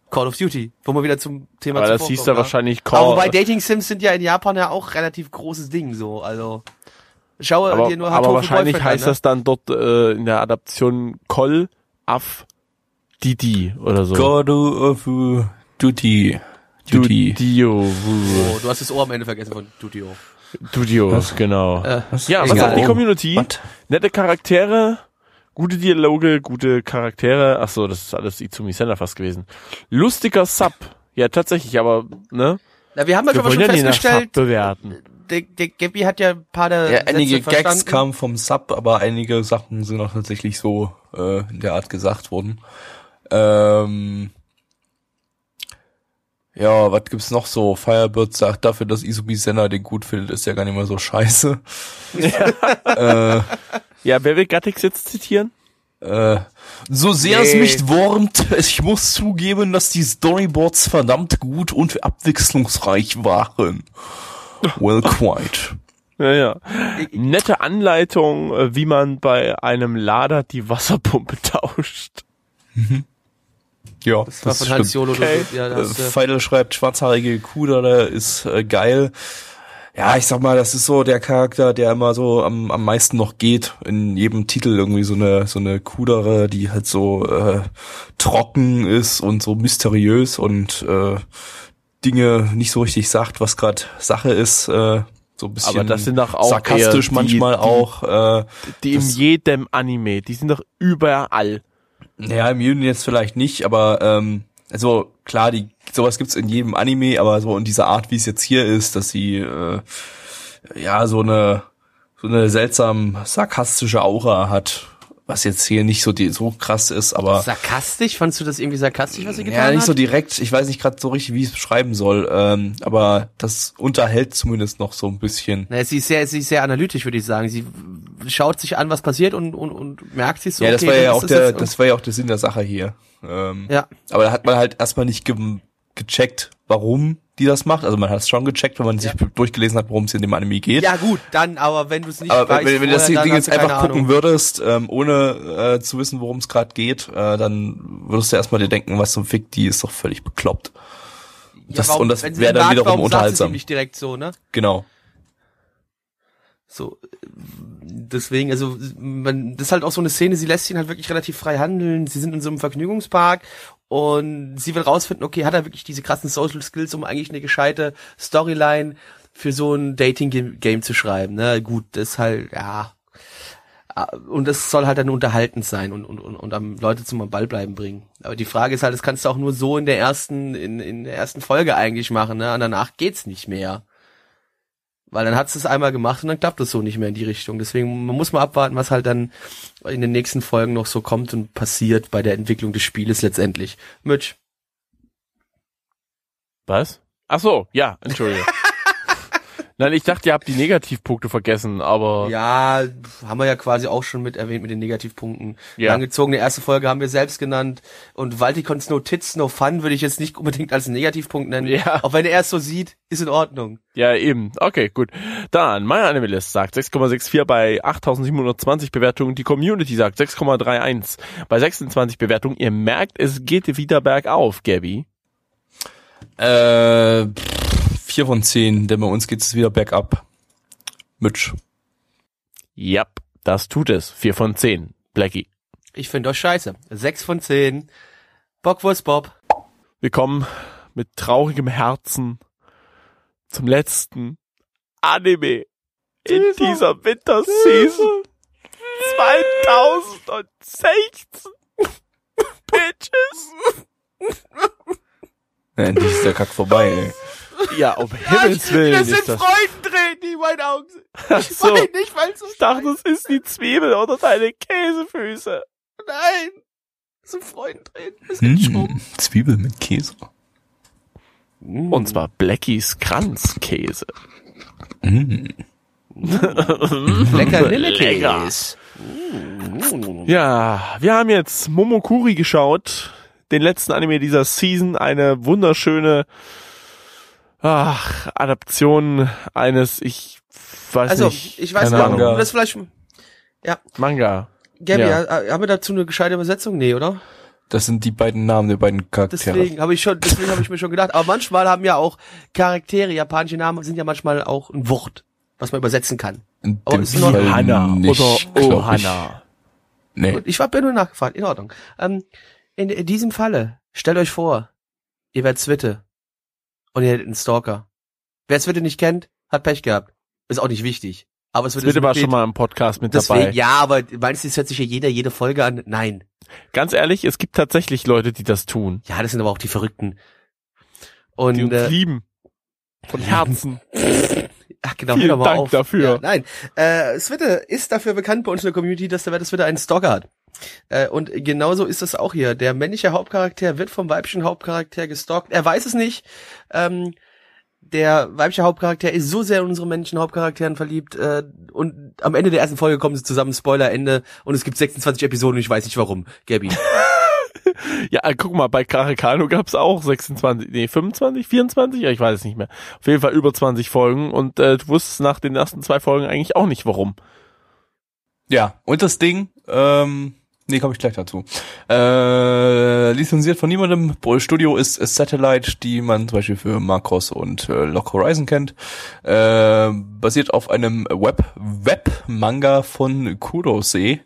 [SPEAKER 1] Call of Duty, wo wir wieder zum Thema
[SPEAKER 2] Aber das hieß da
[SPEAKER 1] ja.
[SPEAKER 2] wahrscheinlich
[SPEAKER 1] Aber
[SPEAKER 2] Call.
[SPEAKER 1] wobei Dating Sims sind ja in Japan ja auch relativ großes Ding so, also schaue
[SPEAKER 2] aber,
[SPEAKER 1] dir nur
[SPEAKER 2] aber wahrscheinlich heißt
[SPEAKER 1] an, ne?
[SPEAKER 2] das dann dort äh, in der Adaption Kol Af Didi oder so.
[SPEAKER 3] God of Duty. Duty.
[SPEAKER 2] Dio.
[SPEAKER 1] Oh, du hast das Ohr am Ende vergessen von Tutio.
[SPEAKER 2] Studio, genau.
[SPEAKER 1] Äh,
[SPEAKER 2] ja, was
[SPEAKER 1] egal.
[SPEAKER 2] sagt die Community?
[SPEAKER 3] Was?
[SPEAKER 2] Nette Charaktere, gute Dialoge, gute Charaktere. Ach so, das ist alles Izumi Sender fast gewesen. Lustiger Sub. Ja, tatsächlich, aber ne?
[SPEAKER 1] Na, wir haben ja
[SPEAKER 2] Wir
[SPEAKER 1] schon festgestellt,
[SPEAKER 2] bewerten.
[SPEAKER 1] Der, der Gabby hat ja ein paar der
[SPEAKER 3] Ja,
[SPEAKER 1] Sätze
[SPEAKER 3] einige
[SPEAKER 1] verstanden.
[SPEAKER 3] Gags kamen vom Sub, aber einige Sachen sind auch tatsächlich so äh, in der Art gesagt worden. Ähm, ja, was gibt's noch so? Firebird sagt dafür, dass Isobi Senna den gut findet, ist ja gar nicht mal so scheiße. äh,
[SPEAKER 2] Ja, wer will Gattix jetzt zitieren?
[SPEAKER 3] äh, so sehr es
[SPEAKER 1] Nee.
[SPEAKER 3] mich wurmt, ich muss zugeben, dass die Storyboards verdammt gut und abwechslungsreich waren. Well, quite.
[SPEAKER 2] Ja, ja. Nette Anleitung, äh, wie man bei einem Lader die Wasserpumpe tauscht.
[SPEAKER 3] Ja,
[SPEAKER 1] Das war von Hans Jolo.
[SPEAKER 2] Okay.
[SPEAKER 1] Ja,
[SPEAKER 3] Äh,
[SPEAKER 1] das, äh,
[SPEAKER 3] Feidel schreibt, schwarzhaarige Kuh da ist äh, geil. Ja, ich sag mal, das ist so der Charakter, der immer so am, am meisten noch geht. In jedem Titel irgendwie so eine so eine Kudere, die halt so äh, trocken ist und so mysteriös und äh, Dinge nicht so richtig sagt, was gerade Sache ist. Äh, so ein bisschen
[SPEAKER 2] Aber das sind doch auch
[SPEAKER 3] sarkastisch
[SPEAKER 2] die-
[SPEAKER 3] manchmal
[SPEAKER 2] die-
[SPEAKER 3] auch. Äh,
[SPEAKER 2] Die in jedem Anime, die sind doch überall.
[SPEAKER 3] Ja, im Juden jetzt vielleicht nicht, aber ähm, also klar, die sowas gibt's in jedem Anime, aber so in dieser Art, wie es jetzt hier ist, dass sie äh, ja so eine so eine seltsam sarkastische Aura hat, was jetzt hier nicht so die so krass ist, aber
[SPEAKER 1] Sarkastisch? Fandst du das irgendwie sarkastisch, was sie getan
[SPEAKER 3] ja nicht
[SPEAKER 1] hat?
[SPEAKER 3] so direkt. Ich weiß nicht gerade so richtig, wie ich es beschreiben soll, ähm, aber das unterhält zumindest noch so ein bisschen.
[SPEAKER 1] Naja, sie ist sehr, sie ist sehr analytisch, würde ich sagen. Sie schaut sich an, was passiert und, und, und merkt sich so,
[SPEAKER 3] ja, das
[SPEAKER 1] okay,
[SPEAKER 3] war ja auch der, das war ja auch der Sinn der Sache hier. Ähm,
[SPEAKER 1] ja.
[SPEAKER 3] Aber da hat man halt erstmal nicht ge gecheckt, warum die das macht. Also man hat es schon gecheckt, wenn man sich durchgelesen hat, worum es in dem Anime geht.
[SPEAKER 1] Ja gut, dann, aber wenn du es nicht
[SPEAKER 3] Aber
[SPEAKER 1] weißt,
[SPEAKER 3] wenn, wenn du das Ding jetzt einfach gucken
[SPEAKER 1] Ahnung.
[SPEAKER 3] würdest, ähm, ohne äh, zu wissen, worum es gerade geht, äh, dann würdest du erstmal dir denken, was zum Fick, die ist doch völlig bekloppt.
[SPEAKER 1] Ja,
[SPEAKER 3] das-
[SPEAKER 1] warum-
[SPEAKER 3] und das wäre dann
[SPEAKER 1] mag,
[SPEAKER 3] wiederum unterhaltsam.
[SPEAKER 1] nicht direkt so, ne?
[SPEAKER 3] Genau.
[SPEAKER 1] So, deswegen, also, man, das ist halt auch so eine Szene, sie lässt ihn halt wirklich relativ frei handeln. Sie sind in so einem Vergnügungspark und sie will rausfinden, okay, hat er wirklich diese krassen Social Skills, um eigentlich eine gescheite Storyline für so ein Dating-Game zu schreiben, ne? Gut, das ist halt, ja. Ah, Und das soll halt dann unterhaltend sein und, und, und, und am Leute zum Ball bleiben bringen. Aber die Frage ist halt, das kannst du auch nur so in der ersten, in, in der ersten Folge eigentlich machen, ne? Und danach geht's nicht mehr. Weil dann hat's es einmal gemacht und dann klappt es so nicht mehr in die Richtung. Deswegen, man muss mal abwarten, was halt dann in den nächsten Folgen noch so kommt und passiert bei der Entwicklung des Spieles letztendlich. Mitch.
[SPEAKER 2] Was? Ach so, ja, entschuldige. Nein, ich dachte, ihr habt die Negativpunkte vergessen, aber
[SPEAKER 1] Ja, haben wir ja quasi auch schon mit erwähnt mit den Negativpunkten.
[SPEAKER 2] Ja.
[SPEAKER 1] Langgezogene erste Folge haben wir selbst genannt. Und Valtikons No Tits, No Fun würde ich jetzt nicht unbedingt als Negativpunkt nennen.
[SPEAKER 2] Ja.
[SPEAKER 1] Auch wenn er es so sieht, ist in Ordnung.
[SPEAKER 2] ja, eben. Okay, gut. Dann, meine Anime-List sagt 6,64 bei 8720 Bewertungen. Die Community sagt 6,31 bei 26 Bewertungen. Ihr merkt, es geht wieder bergauf, Gabby.
[SPEAKER 3] Äh, pff, vier von zehn, denn bei uns geht es wieder bergab. Mitch.
[SPEAKER 2] Yep, das tut es. 4 von 10. Blackie.
[SPEAKER 1] Ich finde das scheiße. Sechs von zehn. Bockwurst Bob.
[SPEAKER 2] Wir kommen mit traurigem Herzen zum letzten Anime in dieser Winterseason 2016. Bitches.
[SPEAKER 3] Ja, endlich ist der Kack vorbei, ey.
[SPEAKER 2] Ja, um Himmels Willen ist das.
[SPEAKER 1] Freudentränen, die in meinen Augen sind.
[SPEAKER 2] Ach so.
[SPEAKER 1] Wein nicht, weil so
[SPEAKER 2] Ich dachte, das ist die Zwiebel oder deine Käsefüße.
[SPEAKER 1] Nein. Das sind Freudentränen. Das ist.
[SPEAKER 3] Hm, Zwiebel mit Käse.
[SPEAKER 2] Und zwar Blackies Kranzkäse.
[SPEAKER 3] Mm.
[SPEAKER 1] Lecker
[SPEAKER 2] Lecker.
[SPEAKER 1] Nillekäse.
[SPEAKER 2] Ja, wir haben jetzt Momokuri geschaut, den letzten Anime dieser Season, eine wunderschöne ach, Adaption eines, ich weiß
[SPEAKER 1] Also,
[SPEAKER 2] nicht,
[SPEAKER 1] ich weiß
[SPEAKER 2] keine
[SPEAKER 1] nicht,
[SPEAKER 2] Ahnung,
[SPEAKER 1] ob das vielleicht,
[SPEAKER 2] Manga.
[SPEAKER 1] Gabby,
[SPEAKER 2] Ja.
[SPEAKER 1] ha- haben wir dazu eine gescheite Übersetzung? Nee, oder?
[SPEAKER 3] Das sind die beiden Namen der beiden Charaktere.
[SPEAKER 1] Deswegen habe ich schon, deswegen habe ich mir schon gedacht. Aber manchmal haben ja auch Charaktere, japanische Namen sind ja manchmal auch ein Wort, was man übersetzen kann.
[SPEAKER 3] In
[SPEAKER 1] Aber ist
[SPEAKER 2] Hanna
[SPEAKER 3] nicht,
[SPEAKER 2] oder Ohana.
[SPEAKER 3] Ich. Nee.
[SPEAKER 1] Ich habe ja nur nachgefragt, in Ordnung. Ähm, in, in diesem Falle, stellt euch vor, ihr werdet Zwitte und ihr hättet einen Stalker. Wer Zwitte nicht kennt, hat Pech gehabt. Ist auch nicht wichtig. Aber es wird
[SPEAKER 2] Bitte
[SPEAKER 1] es
[SPEAKER 2] war schon mal im Podcast mit
[SPEAKER 1] Deswegen,
[SPEAKER 2] dabei.
[SPEAKER 1] ja, aber meinst du, es hört sich ja jeder jede Folge an? Nein.
[SPEAKER 2] Ganz ehrlich, es gibt tatsächlich Leute, die das tun.
[SPEAKER 1] Ja, das sind aber auch die Verrückten. Und
[SPEAKER 2] Die uns
[SPEAKER 1] äh,
[SPEAKER 2] lieben. Von Herzen.
[SPEAKER 1] ach genau,
[SPEAKER 2] vielen Dank
[SPEAKER 1] auf.
[SPEAKER 2] dafür.
[SPEAKER 1] Ja, nein, äh, Switte ist dafür bekannt bei uns in der Community, dass der Switte einen Stalker hat. Äh, und genauso ist es auch hier. Der männliche Hauptcharakter wird vom weiblichen Hauptcharakter gestalkt. Er weiß es nicht. Ähm, der weibliche Hauptcharakter ist so sehr in unsere männlichen Hauptcharakteren verliebt äh, und am Ende der ersten Folge kommen sie zusammen, Spoiler, Ende und es gibt 26 Episoden und ich weiß nicht warum. Gabby.
[SPEAKER 2] Ja, guck mal, bei Karekano gab's auch 26, nee, 25, 24? Ja, ich weiß es nicht mehr. Auf jeden Fall über 20 Folgen und äh, du wusstest nach den ersten zwei Folgen eigentlich auch nicht warum.
[SPEAKER 3] Ja, und das Ding, ähm, Nee, komme ich gleich dazu. Äh, lizenziert von niemandem. Studio ist Satellite, die man zum Beispiel für Macross und äh, Lock Horizon kennt. Äh, basiert auf einem Web Web-Manga von Kurose.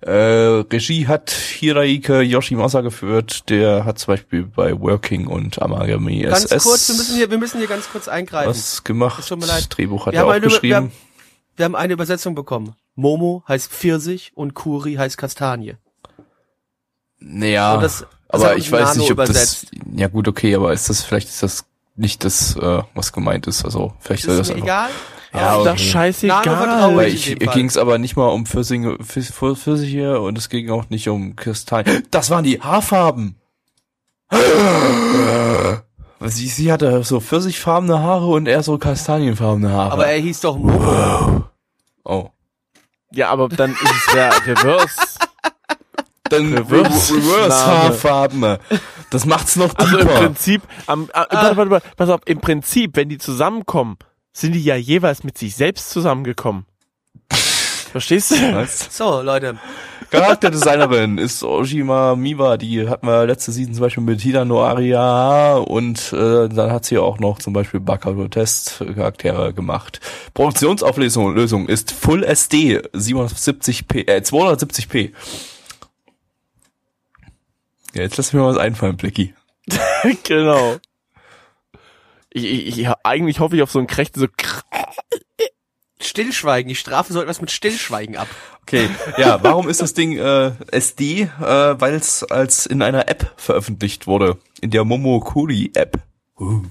[SPEAKER 3] Äh, Regie hat Hiraike Yoshimasa geführt. Der hat zum Beispiel bei Working und Amagami
[SPEAKER 1] Ganz
[SPEAKER 3] SS
[SPEAKER 1] kurz, wir müssen hier, wir müssen hier ganz kurz eingreifen.
[SPEAKER 3] was gemacht.
[SPEAKER 1] Es tut mir leid.
[SPEAKER 3] Drehbuch hat
[SPEAKER 1] Wir
[SPEAKER 3] er auch
[SPEAKER 1] wir
[SPEAKER 3] geschrieben.
[SPEAKER 1] haben- Wir haben eine Übersetzung bekommen. Momo heißt Pfirsich und Kuri heißt Kastanie.
[SPEAKER 3] Naja,
[SPEAKER 1] das- das
[SPEAKER 3] aber
[SPEAKER 1] hat
[SPEAKER 3] ich weiß
[SPEAKER 1] Nano
[SPEAKER 3] nicht, ob
[SPEAKER 1] übersetzt.
[SPEAKER 3] das. Ja gut, okay, aber ist das vielleicht ist das nicht das, äh, was gemeint ist. Also vielleicht soll
[SPEAKER 1] Ist
[SPEAKER 3] das
[SPEAKER 1] mir
[SPEAKER 3] einfach.
[SPEAKER 1] egal.
[SPEAKER 3] Ja,
[SPEAKER 1] Aber
[SPEAKER 3] okay.
[SPEAKER 2] scheißegal.
[SPEAKER 1] Vertraue
[SPEAKER 3] Weil
[SPEAKER 1] in
[SPEAKER 3] ich ging es aber nicht mal um Pfirsinge, Pfirs- Pfirs- Pfirsiche und es ging auch nicht um Kristall. Das waren die Haarfarben. Sie, sie hatte so pfirsichfarbene Haare und er so kastanienfarbene Haare.
[SPEAKER 1] Aber er hieß doch Momo.
[SPEAKER 3] oh.
[SPEAKER 2] Ja, aber dann ist es der Reverse.
[SPEAKER 3] Dann
[SPEAKER 2] Reverse-
[SPEAKER 3] Reverse. Haarfarben. Das macht's noch
[SPEAKER 2] Also im
[SPEAKER 3] deeper.
[SPEAKER 2] Prinzip, am, ah, warte, warte, warte, pass auf, im Prinzip, wenn die zusammenkommen, sind die ja jeweils mit sich selbst zusammengekommen. Verstehst du?
[SPEAKER 3] Was?
[SPEAKER 1] So, Leute.
[SPEAKER 3] Charakterdesignerin ist Ojima Miwa, die hatten wir letzte Season zum Beispiel mit Hida no Aria und äh, dann hat sie auch noch zum Beispiel Bacaro Test Charaktere gemacht. Produktionsauflösung Lösung ist Full SD 770p, äh, 270p. Ja, jetzt lass mir mal was einfallen, Blicky.
[SPEAKER 2] genau. Ich, ich, ich, eigentlich hoffe ich auf so ein Krächten, so
[SPEAKER 1] Stillschweigen. Die Strafe soll etwas mit Stillschweigen ab.
[SPEAKER 3] Okay, ja, warum ist das Ding äh, SD? Äh, Weil es als in einer App veröffentlicht wurde, in der Momokuri App. Uh.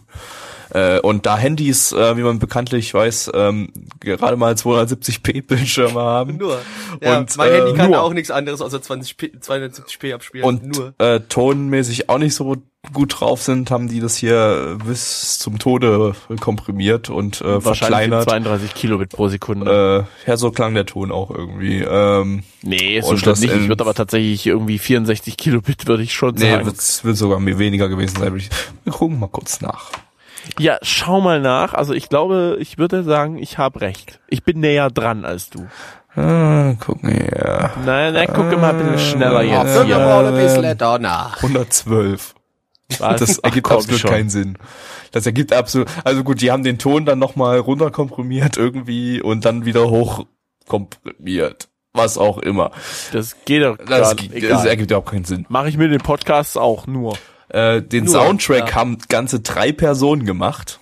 [SPEAKER 3] Äh, und da Handys, äh, wie man bekanntlich weiß, ähm, gerade mal 270p Bildschirme haben
[SPEAKER 1] Nur. Ja,
[SPEAKER 3] Und,
[SPEAKER 1] mein
[SPEAKER 3] äh,
[SPEAKER 1] Handy kann
[SPEAKER 3] nur.
[SPEAKER 1] auch nichts anderes außer 20p, 270p abspielen.
[SPEAKER 3] und
[SPEAKER 1] nur.
[SPEAKER 3] Äh, tonmäßig auch nicht so gut drauf sind, haben die das hier bis zum Tode komprimiert und äh, verkleinert.
[SPEAKER 2] 32 Kilobit pro Sekunde.
[SPEAKER 3] Äh, ja, so klang der Ton auch irgendwie. Ähm,
[SPEAKER 2] nee, so
[SPEAKER 3] und
[SPEAKER 2] stimmt
[SPEAKER 3] das
[SPEAKER 2] nicht. Ich würde aber tatsächlich irgendwie 64 Kilobit würde ich schon
[SPEAKER 3] nee,
[SPEAKER 2] sagen.
[SPEAKER 3] wird, wird sogar mir weniger gewesen sein. ich- Wir gucken mal kurz nach.
[SPEAKER 2] Ja, schau mal nach. Also ich glaube, ich würde sagen, ich habe recht. Ich bin näher dran als du.
[SPEAKER 3] Ah, gucken hier.
[SPEAKER 2] Nein, nein, guck mal ein bisschen schneller
[SPEAKER 3] Ja,
[SPEAKER 2] jetzt hier.
[SPEAKER 1] mal ein bisschen danach.
[SPEAKER 3] 112.
[SPEAKER 2] Was?
[SPEAKER 3] Das ergibt absolut
[SPEAKER 2] schon.
[SPEAKER 3] keinen Sinn. Das ergibt absolut, also gut, die haben den Ton dann nochmal runterkomprimiert irgendwie und dann wieder hochkomprimiert. Was auch immer.
[SPEAKER 2] Das geht doch
[SPEAKER 3] Das,
[SPEAKER 2] gar
[SPEAKER 3] das
[SPEAKER 2] egal.
[SPEAKER 3] ergibt überhaupt keinen Sinn.
[SPEAKER 2] Mache ich mit den Podcasts auch nur.
[SPEAKER 3] Äh, den
[SPEAKER 1] Nur,
[SPEAKER 3] Soundtrack
[SPEAKER 1] ja.
[SPEAKER 3] haben ganze drei Personen gemacht.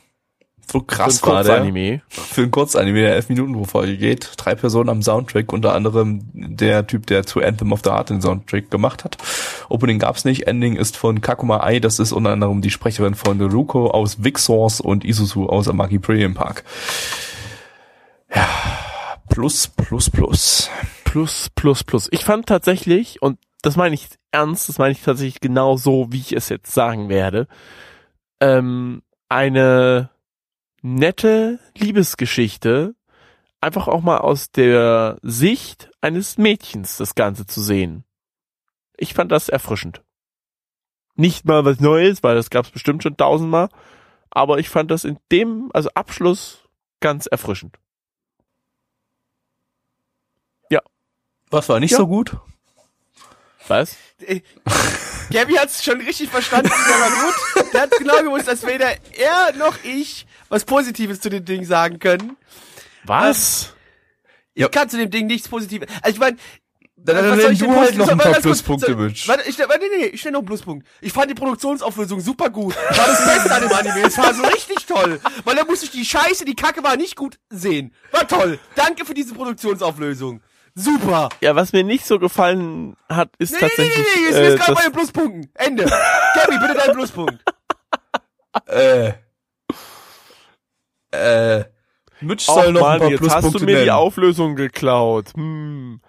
[SPEAKER 3] So krass
[SPEAKER 2] Für ein
[SPEAKER 3] war der.
[SPEAKER 2] Kurzanime.
[SPEAKER 3] Für ein Kurzanime, der elf Minuten pro Folge geht. Drei Personen am Soundtrack, unter anderem der Typ, der zu Anthem of the Heart den Soundtrack gemacht hat. Opening gab's nicht, Ending ist von Kakuma Ai, das ist unter anderem die Sprecherin von Naruko aus Vixors und Isuzu aus Amagi Premium Park. Ja, plus, plus, plus.
[SPEAKER 2] Plus, plus, plus. Ich fand tatsächlich, und das meine ich ernst, das meine ich tatsächlich genau so, wie ich es jetzt sagen werde, ähm, eine nette Liebesgeschichte, einfach auch mal aus der Sicht eines Mädchens das Ganze zu sehen. Ich fand das erfrischend. Nicht mal was Neues, weil das gab es bestimmt schon tausendmal, aber ich fand das in dem, also Abschluss, ganz erfrischend.
[SPEAKER 3] Was war nicht
[SPEAKER 2] Ja.
[SPEAKER 3] so gut?
[SPEAKER 2] Was?
[SPEAKER 1] Äh, Gabby hat's schon richtig verstanden, das war gut. Der hat genau gewusst, dass weder er noch ich was Positives zu dem Ding sagen können.
[SPEAKER 2] Was?
[SPEAKER 3] Ja.
[SPEAKER 1] Ich kann zu dem Ding nichts Positives. Also ich meine,
[SPEAKER 3] Dann,
[SPEAKER 1] was
[SPEAKER 3] dann
[SPEAKER 1] soll
[SPEAKER 3] nenn
[SPEAKER 1] ich denn
[SPEAKER 3] du halt
[SPEAKER 1] positiv-
[SPEAKER 3] noch ein paar Pluspunkte, Mitch.
[SPEAKER 1] Warte, ich, warte, nee, nee, ich stell noch einen Pluspunkt. Ich fand die Produktionsauflösung super gut. War das Beste an dem Anime. Es war so richtig toll. Weil da musste ich die Scheiße, die Kacke war nicht gut sehen. War toll. Danke für diese Produktionsauflösung. Super.
[SPEAKER 2] Ja, was mir nicht so gefallen hat, ist
[SPEAKER 1] Nee, nee, nee,
[SPEAKER 2] tatsächlich.
[SPEAKER 1] nee, nee, jetzt
[SPEAKER 2] äh,
[SPEAKER 1] gerade bei den Pluspunkten. Ende. Gabby, bitte deinen Pluspunkt.
[SPEAKER 3] Äh. Äh. Mitch
[SPEAKER 2] Och,
[SPEAKER 3] soll noch
[SPEAKER 2] Mann,
[SPEAKER 3] ein paar
[SPEAKER 2] jetzt
[SPEAKER 3] Pluspunkte
[SPEAKER 2] hast du mir
[SPEAKER 3] nennen.
[SPEAKER 2] die Auflösung geklaut. Hm.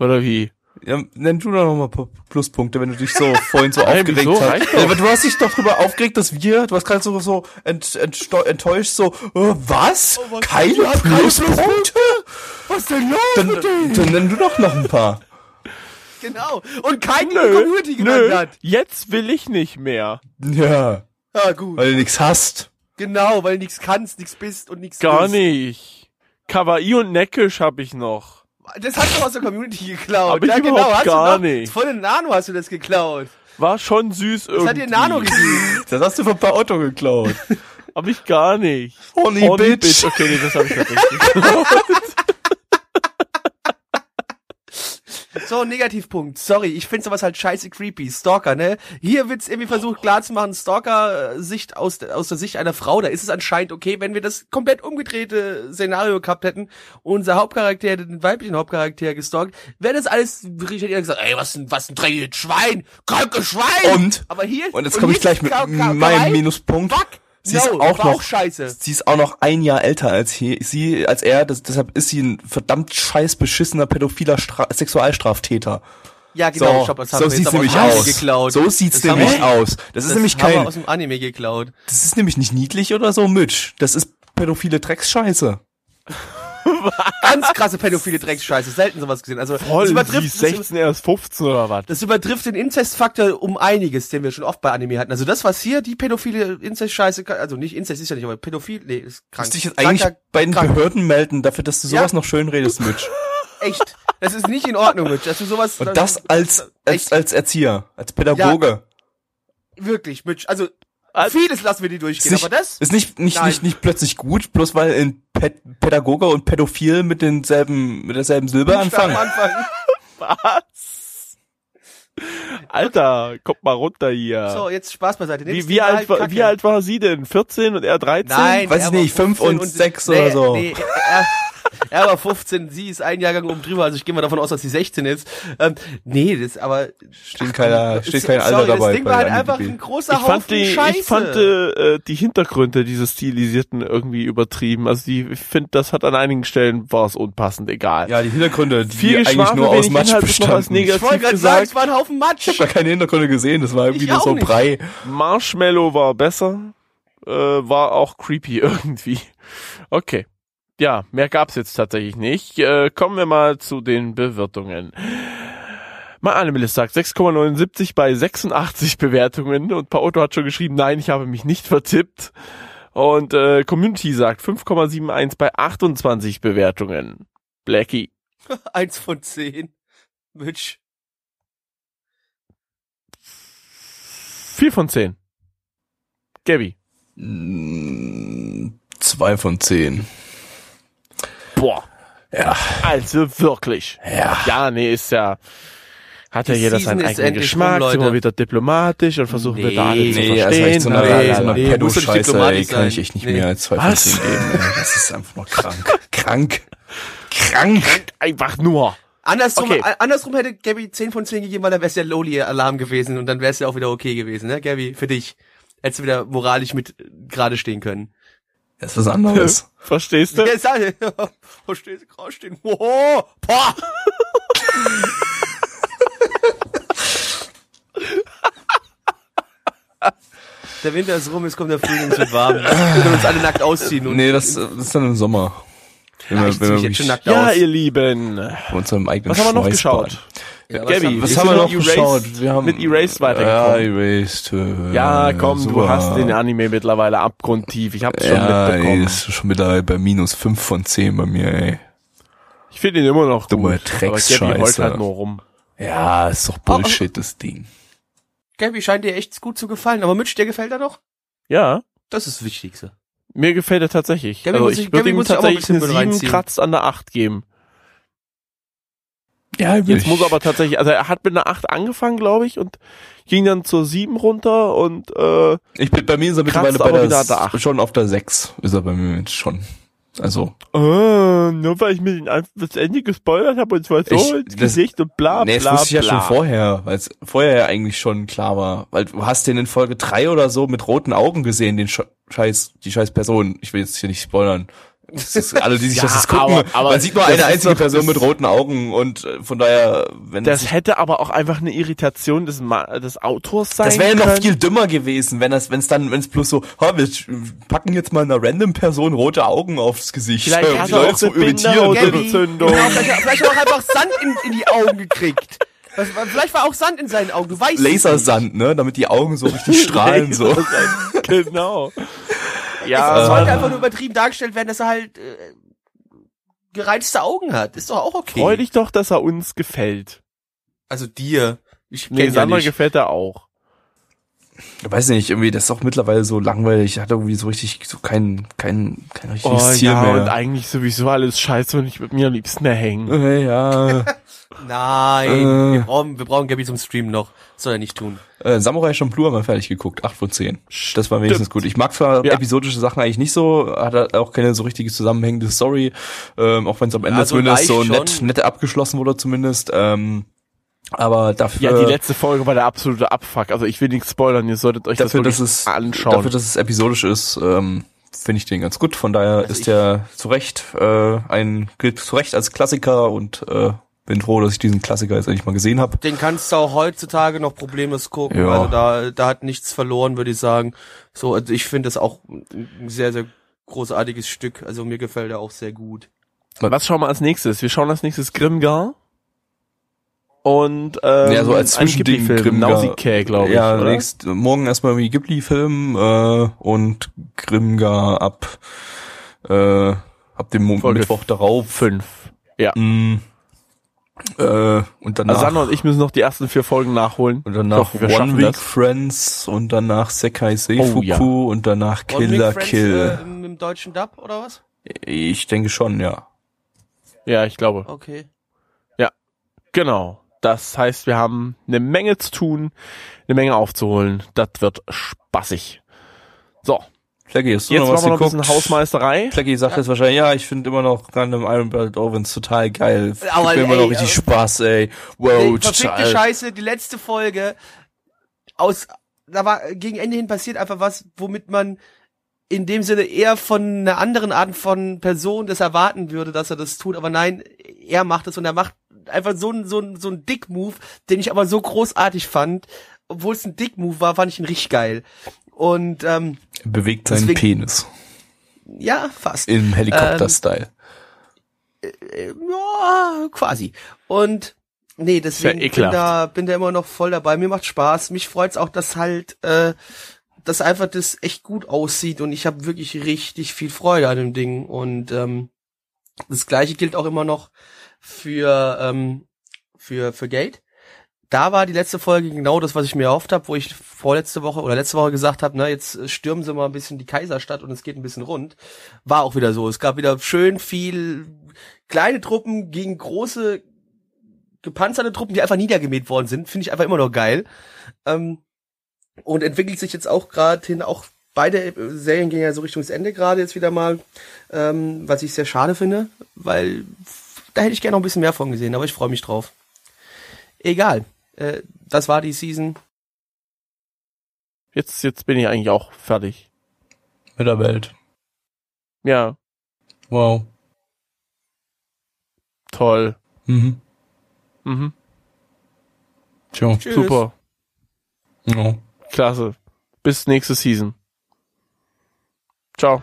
[SPEAKER 2] Oder wie?
[SPEAKER 3] Ja, nenn du doch noch mal ein paar Pluspunkte, wenn du dich so vorhin so
[SPEAKER 2] Nein,
[SPEAKER 3] aufgeregt
[SPEAKER 2] wieso?
[SPEAKER 3] hast. Ja, aber du hast dich doch drüber aufgeregt, dass wir, du hast gerade so, so ent, entsto- enttäuscht, so, äh, was?
[SPEAKER 1] Oh, was?
[SPEAKER 3] Keine
[SPEAKER 1] keine
[SPEAKER 3] Pluspunkte?
[SPEAKER 1] Was denn los
[SPEAKER 3] Dann,
[SPEAKER 1] mit denen?
[SPEAKER 3] dann nenn du doch noch ein paar.
[SPEAKER 1] Genau. Und kein die die
[SPEAKER 2] Nö,
[SPEAKER 1] Community genannt
[SPEAKER 2] nö,
[SPEAKER 1] hat.
[SPEAKER 2] jetzt will ich nicht mehr.
[SPEAKER 3] Ja,
[SPEAKER 1] Ah, gut.
[SPEAKER 3] weil du nichts hast.
[SPEAKER 1] Genau, weil du nichts kannst, nichts bist und nichts
[SPEAKER 2] Gar
[SPEAKER 1] willst.
[SPEAKER 2] nicht. Kawaii und Neckisch habe ich noch.
[SPEAKER 1] Das hast du aus der Community geklaut.
[SPEAKER 2] Hab ich
[SPEAKER 1] ja, genau,
[SPEAKER 2] überhaupt
[SPEAKER 1] hast
[SPEAKER 2] gar
[SPEAKER 1] du doch.
[SPEAKER 2] nicht.
[SPEAKER 1] Voll in Nano hast du das geklaut.
[SPEAKER 2] War schon süß
[SPEAKER 1] Das
[SPEAKER 2] irgendwie.
[SPEAKER 1] hat dir Nano gegeben.
[SPEAKER 3] Das hast du von paar Auto geklaut.
[SPEAKER 2] Hab ich gar nicht.
[SPEAKER 3] Horny,
[SPEAKER 2] Horny
[SPEAKER 3] Bitch.
[SPEAKER 2] Okay, nee, das hab ich tatsächlich geklaut.
[SPEAKER 1] So, Negativpunkt. Sorry, ich finde sowas halt scheiße creepy. Stalker, ne? Hier wird's irgendwie versucht klarzumachen, Stalker-Sicht aus, der- aus der Sicht einer Frau. Da ist es anscheinend okay, wenn wir das komplett umgedrehte Szenario gehabt hätten unser Hauptcharakter hätte den weiblichen Hauptcharakter gestalkt, wäre das alles, ich hätte gesagt, ey, was ein, was ein dreckiges Schwein, krankes Schwein!
[SPEAKER 3] Und?
[SPEAKER 1] Aber hier,
[SPEAKER 3] Und jetzt komme ich gleich mit meinem. Minuspunkt.
[SPEAKER 1] Fuck!
[SPEAKER 3] Sie
[SPEAKER 1] no,
[SPEAKER 3] ist auch noch,
[SPEAKER 1] auch scheiße.
[SPEAKER 3] sie ist auch noch ein Jahr älter als he, sie, als er, das, deshalb ist sie ein verdammt scheiß beschissener pädophiler Stra Sexualstraftäter.
[SPEAKER 1] Ja, genau,
[SPEAKER 3] so,
[SPEAKER 1] stopp, das
[SPEAKER 3] so sieht's nämlich
[SPEAKER 1] aus geklaut.
[SPEAKER 3] So sieht's
[SPEAKER 1] Das
[SPEAKER 3] nämlich aus. Das ist
[SPEAKER 1] Das
[SPEAKER 3] nämlich
[SPEAKER 1] haben wir
[SPEAKER 3] kein,
[SPEAKER 1] aus dem Anime geklaut.
[SPEAKER 3] das ist nämlich nicht niedlich oder so, Mitch. Das ist pädophile Drecksscheiße.
[SPEAKER 1] Ganz krasse pädophile Drecksscheiße, selten sowas gesehen. Also,
[SPEAKER 2] Voll,
[SPEAKER 1] das übertrifft,
[SPEAKER 2] ist 16, er ist 15 oder was?
[SPEAKER 1] Das übertrifft den Inzestfaktor um einiges, den wir schon oft bei Anime hatten. Also das, was hier die pädophile Inzestscheiße, also nicht Inzest ist ja nicht, aber pädophil, nee, ist krank.
[SPEAKER 3] Musst dich jetzt eigentlich
[SPEAKER 1] Kranker-
[SPEAKER 3] bei den
[SPEAKER 1] krank.
[SPEAKER 3] Behörden melden, dafür, dass du sowas
[SPEAKER 1] Ja.
[SPEAKER 3] noch schön redest, Mitch.
[SPEAKER 1] Echt. Das ist nicht in Ordnung, Mitch, dass du sowas...
[SPEAKER 3] Und das als, als,
[SPEAKER 1] Echt,
[SPEAKER 3] als Erzieher, als Pädagoge.
[SPEAKER 1] wirklich, Mitch. Also,
[SPEAKER 2] Als-
[SPEAKER 1] vieles lassen wir die durchgehen,
[SPEAKER 3] nicht,
[SPEAKER 1] aber das...
[SPEAKER 3] ist nicht, nicht,
[SPEAKER 1] Nein.
[SPEAKER 3] nicht, nicht plötzlich gut, bloß weil ein Pä Pädagoge und Pädophil mit denselben, mit derselben Silbe anfangen.
[SPEAKER 1] Am Anfang.
[SPEAKER 2] Was? Alter, kommt mal runter hier.
[SPEAKER 1] So, jetzt Spaß beiseite. Nee,
[SPEAKER 2] wie, wie, alt,
[SPEAKER 1] halt
[SPEAKER 2] wie alt war sie denn? 14 und er 13?
[SPEAKER 1] Nein,
[SPEAKER 3] Weiß ich nicht, fünf
[SPEAKER 1] 15
[SPEAKER 3] und sechs oder so.
[SPEAKER 1] Nee, er, er war 15, sie ist ein Jahrgang oben drüber, also ich gehe mal davon aus, dass sie 16 ist. Ähm, nee, das aber...
[SPEAKER 3] Steht keiner, steht
[SPEAKER 1] Ist-
[SPEAKER 3] kein Alter
[SPEAKER 1] sorry,
[SPEAKER 3] dabei.
[SPEAKER 1] Das Ding war halt einfach ein großer
[SPEAKER 2] Ich
[SPEAKER 1] Haufen
[SPEAKER 2] fand die,
[SPEAKER 1] Scheiße.
[SPEAKER 2] ich fand äh, die Hintergründe dieses Stilisierten irgendwie übertrieben. Also die, ich finde, das hat an einigen Stellen war es unpassend, egal.
[SPEAKER 3] Ja, die Hintergründe, die
[SPEAKER 2] Viel
[SPEAKER 3] eigentlich nur aus Matsch bestanden.
[SPEAKER 1] ich wollte gerade sagen, es war ein Haufen Matsch.
[SPEAKER 3] Ich habe gar keine Hintergründe gesehen, das war irgendwie
[SPEAKER 1] Ich
[SPEAKER 3] nur so
[SPEAKER 1] nicht.
[SPEAKER 3] Brei.
[SPEAKER 2] Marshmallow war besser, äh, war auch creepy irgendwie. Okay. Ja, mehr gab's jetzt tatsächlich nicht. Äh, kommen wir mal zu den Bewertungen. Mal Animalist sagt 6,79 bei 86 Bewertungen und Paoto hat schon geschrieben, nein, ich habe mich nicht vertippt. Und äh, Community sagt 5,71 bei 28 Bewertungen. Blackie.
[SPEAKER 1] Eins von zehn. Mitch.
[SPEAKER 2] 4 von 10. Gabby.
[SPEAKER 3] Zwei von zehn.
[SPEAKER 2] Boah.
[SPEAKER 3] Ja.
[SPEAKER 2] Also wirklich.
[SPEAKER 3] Ja.
[SPEAKER 2] Ja, nee, ist ja. Hat ja jeder seinen eigenen Geschmack,
[SPEAKER 1] rum,
[SPEAKER 2] sind wir wieder diplomatisch und versuchen wir da alle
[SPEAKER 1] Nee,
[SPEAKER 2] zu
[SPEAKER 3] Nee, also
[SPEAKER 2] verstehen.
[SPEAKER 3] echt so eine,
[SPEAKER 1] Nee,
[SPEAKER 3] so eine
[SPEAKER 1] nee, diplomatisch
[SPEAKER 3] ey, kann ich echt nicht
[SPEAKER 1] Nee.
[SPEAKER 3] mehr als zwei von zehn geben. Ey. Das ist einfach nur krank. Krank. Krank.
[SPEAKER 2] Einfach nur.
[SPEAKER 1] Andersrum,
[SPEAKER 2] Okay.
[SPEAKER 1] a- andersrum hätte Gabby 10 von 10 gegeben, weil dann wäre es ja Loli-Alarm gewesen und dann wäre es ja auch wieder okay gewesen, ne, Gabby, für dich. Hättest du wieder moralisch mit äh, gerade stehen können.
[SPEAKER 3] Das ist was anderes.
[SPEAKER 2] Verstehst du?
[SPEAKER 1] Jetzt sag verstehst du gerade stehen. Wow, boah. Der Winter ist rum, jetzt kommt der Frühling, es wird warm. Wir können uns alle nackt ausziehen und
[SPEAKER 3] Nee, das, das ist dann im Sommer. Wenn
[SPEAKER 1] Ja,
[SPEAKER 3] wir,
[SPEAKER 1] ich zieh
[SPEAKER 3] wenn
[SPEAKER 1] mich
[SPEAKER 3] wir
[SPEAKER 1] jetzt schon nackt
[SPEAKER 2] Ja,
[SPEAKER 1] aus.
[SPEAKER 2] ihr Lieben.
[SPEAKER 3] bei unserem eigenen
[SPEAKER 2] Was haben wir noch geschaut?
[SPEAKER 1] Ja,
[SPEAKER 2] Gabby,
[SPEAKER 1] haben-
[SPEAKER 3] Was haben wir noch
[SPEAKER 2] mit
[SPEAKER 3] geschaut?
[SPEAKER 2] Erased-
[SPEAKER 3] Wir haben
[SPEAKER 2] mit Erased
[SPEAKER 3] Ja,
[SPEAKER 2] weitergekommen.
[SPEAKER 3] Erased. Äh,
[SPEAKER 2] Ja, komm, du
[SPEAKER 3] super.
[SPEAKER 2] hast den Anime mittlerweile abgrundtief. Ich hab's schon
[SPEAKER 3] ja, ey,
[SPEAKER 2] mitbekommen.
[SPEAKER 3] ist schon mittlerweile bei minus fünf von zehn bei mir, ey.
[SPEAKER 2] Ich finde ihn immer noch
[SPEAKER 3] Dumme
[SPEAKER 2] gut. Aber Gabby
[SPEAKER 3] Drecksscheiße.
[SPEAKER 2] heult halt nur rum.
[SPEAKER 3] Ja, ist doch Bullshit, das Ding.
[SPEAKER 1] Gabby scheint dir echt gut zu gefallen, aber Mitch, dir gefällt er doch?
[SPEAKER 2] Ja,
[SPEAKER 1] Das ist das Wichtigste.
[SPEAKER 2] mir gefällt er tatsächlich.
[SPEAKER 1] Gabby
[SPEAKER 2] also
[SPEAKER 1] muss
[SPEAKER 2] ich
[SPEAKER 1] ich-
[SPEAKER 2] würde ihm tatsächlich eine
[SPEAKER 1] mit
[SPEAKER 2] 7
[SPEAKER 1] reinziehen.
[SPEAKER 2] kratzt an der 8 geben.
[SPEAKER 3] Ja,
[SPEAKER 2] Jetzt muss er aber tatsächlich, also er hat mit einer 8 angefangen, glaube ich, und ging dann zur 7 runter und äh,
[SPEAKER 3] Ich bin bei mir ist er mittlerweile bei der,
[SPEAKER 2] der Acht.
[SPEAKER 3] schon auf der 6 ist er bei mir jetzt schon. Also,
[SPEAKER 2] äh, nur weil ich mir den einfach das Ende gespoilert habe und zwar so
[SPEAKER 3] Ich-
[SPEAKER 2] ins
[SPEAKER 3] das-
[SPEAKER 2] Gesicht und bla
[SPEAKER 3] nee,
[SPEAKER 2] bla
[SPEAKER 3] das wusste ich ja
[SPEAKER 2] bla.
[SPEAKER 3] schon vorher, weil es vorher ja eigentlich schon klar war. Weil du hast den in Folge 3 oder so mit roten Augen gesehen, den Sch- Scheiß, die scheiß Person. Ich will jetzt hier nicht spoilern. Das ist, alle, die sich
[SPEAKER 2] Ja,
[SPEAKER 3] das jetzt gucken,
[SPEAKER 2] aber- aber
[SPEAKER 3] man sieht nur eine einzige
[SPEAKER 2] doch-
[SPEAKER 3] Person mit roten Augen und äh, von daher, wenn
[SPEAKER 2] Das hätte aber auch einfach eine Irritation des, Ma des Autors sein
[SPEAKER 3] das wäre ja noch viel dümmer gewesen, wenn das, wenn es dann, wenn es bloß so, ha, wir packen jetzt mal einer random Person rote Augen aufs Gesicht.
[SPEAKER 2] Vielleicht
[SPEAKER 3] um
[SPEAKER 2] hat
[SPEAKER 3] die
[SPEAKER 2] er auch
[SPEAKER 3] irritieren.
[SPEAKER 2] Bindehautentzündung.
[SPEAKER 1] Genau, vielleicht, vielleicht er auch einfach Sand in, in die Augen gekriegt. Das, vielleicht war auch Sand in seinen Augen, du weißt.
[SPEAKER 3] Lasersand, ne, damit die Augen so richtig strahlen, so.
[SPEAKER 2] genau.
[SPEAKER 1] Es
[SPEAKER 2] Ja,
[SPEAKER 1] sollte einfach nur übertrieben dargestellt werden, dass er halt äh, gereizte Augen hat. Ist doch auch okay.
[SPEAKER 2] Freu dich doch, dass er uns gefällt.
[SPEAKER 1] Also dir. Ich
[SPEAKER 2] Nee,
[SPEAKER 1] ja
[SPEAKER 2] Sandra gefällt er auch.
[SPEAKER 3] Ich weiß nicht, irgendwie, das ist auch mittlerweile so langweilig. Hat irgendwie so richtig, so kein, kein, kein
[SPEAKER 2] Oh
[SPEAKER 3] richtiges Ziel
[SPEAKER 2] ja, und
[SPEAKER 3] mehr.
[SPEAKER 2] eigentlich sowieso alles scheiße und ich würde mir am liebsten erhängen.
[SPEAKER 3] Äh, ja.
[SPEAKER 1] Nein,
[SPEAKER 3] Äh.
[SPEAKER 1] wir brauchen, wir brauchen Gabby zum Stream noch. Soll er nicht tun.
[SPEAKER 3] äh, Samurai Champloo haben wir fertig geguckt. 8 von 10. Das war wenigstens gut. Ich mag zwar
[SPEAKER 2] Ja.
[SPEAKER 3] episodische Sachen eigentlich nicht so, hat halt auch keine so richtige zusammenhängende Story, ähm, auch wenn es am Ende
[SPEAKER 1] Ja, so
[SPEAKER 3] zumindest so nett,
[SPEAKER 1] schon.
[SPEAKER 3] nett abgeschlossen wurde zumindest. Ähm, aber dafür,
[SPEAKER 2] Ja, die letzte Folge war der absolute Abfuck. Also ich will nichts spoilern, ihr solltet euch
[SPEAKER 3] dafür,
[SPEAKER 2] das
[SPEAKER 3] dass
[SPEAKER 2] wirklich
[SPEAKER 3] es,
[SPEAKER 2] anschauen.
[SPEAKER 3] dafür, dass es episodisch ist, ähm, finde ich den ganz gut. Von daher
[SPEAKER 1] Also
[SPEAKER 3] ist der zu Recht äh, ein gilt zu Recht als Klassiker und äh, bin froh, dass ich diesen Klassiker jetzt endlich mal gesehen habe.
[SPEAKER 1] Den kannst du auch heutzutage noch problemlos gucken.
[SPEAKER 3] Ja.
[SPEAKER 1] Also da, da hat nichts verloren, würde ich sagen. So, also ich finde das auch ein sehr, sehr großartiges Stück. Also mir gefällt er auch sehr gut.
[SPEAKER 2] Was schauen wir als nächstes? Wir schauen als nächstes Grimgar. Und ähm,
[SPEAKER 3] ja, so als
[SPEAKER 2] ein
[SPEAKER 3] Zwischending.
[SPEAKER 2] Nausicaa, glaube ich.
[SPEAKER 3] Ja,
[SPEAKER 2] oder?
[SPEAKER 3] nächst, morgen erstmal irgendwie Ghibli-Film äh, und Grimgar ab äh, ab dem
[SPEAKER 2] Folge
[SPEAKER 3] Mittwoch darauf.
[SPEAKER 2] Fünf. Ja.
[SPEAKER 3] Mm, äh, und danach
[SPEAKER 2] Also Sandra und ich müssen noch die ersten vier Folgen nachholen.
[SPEAKER 3] und danach
[SPEAKER 2] hoffe,
[SPEAKER 3] One Week
[SPEAKER 2] das.
[SPEAKER 3] Friends und danach Sekai Seifuku
[SPEAKER 2] Oh, ja.
[SPEAKER 3] und danach
[SPEAKER 1] One Week
[SPEAKER 3] Killer
[SPEAKER 1] Friends,
[SPEAKER 3] Kill.
[SPEAKER 1] Äh, im, Im deutschen Dub oder was?
[SPEAKER 3] Ich denke schon, ja.
[SPEAKER 2] Ja, ich glaube.
[SPEAKER 1] Okay.
[SPEAKER 2] Genau. Das heißt, wir haben eine Menge zu tun, eine Menge aufzuholen. Das wird spaßig. So,
[SPEAKER 3] Flaggy, hast du
[SPEAKER 2] jetzt
[SPEAKER 3] noch
[SPEAKER 2] machen
[SPEAKER 3] was
[SPEAKER 2] wir noch ein bisschen Hausmeisterei.
[SPEAKER 3] Flaggy sagt jetzt wahrscheinlich, ja, ich finde immer noch Gundam Iron Blooded Ovens total geil.
[SPEAKER 1] Aber
[SPEAKER 3] Gibt mir immer
[SPEAKER 1] ey,
[SPEAKER 3] noch richtig
[SPEAKER 1] äh,
[SPEAKER 3] Spaß, ey.
[SPEAKER 1] Ey,
[SPEAKER 3] Wow,
[SPEAKER 1] verfickte
[SPEAKER 3] total.
[SPEAKER 1] Scheiße, die letzte Folge aus, da war gegen Ende hin passiert einfach was, womit man in dem Sinne eher von einer anderen Art von Person das erwarten würde, dass er das tut, aber nein, er macht es und er macht einfach so ein so ein so ein Dick-Move, den ich aber so großartig fand, obwohl es ein Dick-Move war, fand ich ihn richtig geil. Und ähm,
[SPEAKER 3] Bewegt seinen
[SPEAKER 1] Deswegen-
[SPEAKER 3] Penis.
[SPEAKER 1] ja, fast.
[SPEAKER 3] Im Helikopter-Style.
[SPEAKER 1] Äh, ja, quasi. Und nee, deswegen bin
[SPEAKER 2] ekelhaft.
[SPEAKER 1] da, bin da immer noch voll dabei. Mir macht Spaß. Mich freut's auch, dass halt, äh, dass einfach das echt gut aussieht und ich habe wirklich richtig viel Freude an dem Ding. Und ähm, das gleiche gilt auch immer noch für, ähm, für, für Gate. Da war die letzte Folge genau das, was ich mir erhofft habe, wo ich vorletzte Woche oder letzte Woche gesagt habe, na, jetzt äh, stürmen sie mal ein bisschen die Kaiserstadt und es geht ein bisschen rund. War auch wieder so. Es gab wieder schön viel kleine Truppen gegen große gepanzerte Truppen, die einfach niedergemäht worden sind. Finde ich einfach immer noch geil. Ähm, und entwickelt sich jetzt auch gerade hin, auch beide äh, Serien gehen ja so Richtung Ende gerade jetzt wieder mal, ähm, was ich sehr schade finde, weil da hätte ich gerne noch ein bisschen mehr von gesehen, aber ich freue mich drauf. Egal. Äh, das war die Season.
[SPEAKER 2] Jetzt, jetzt bin ich eigentlich auch fertig.
[SPEAKER 3] Mit der Welt.
[SPEAKER 2] Ja,
[SPEAKER 3] Wow.
[SPEAKER 2] toll.
[SPEAKER 3] Mhm.
[SPEAKER 2] Mhm.
[SPEAKER 3] Tja.
[SPEAKER 1] Tschüss.
[SPEAKER 2] Super.
[SPEAKER 3] Ja.
[SPEAKER 2] Klasse. Bis nächste Season. Ciao.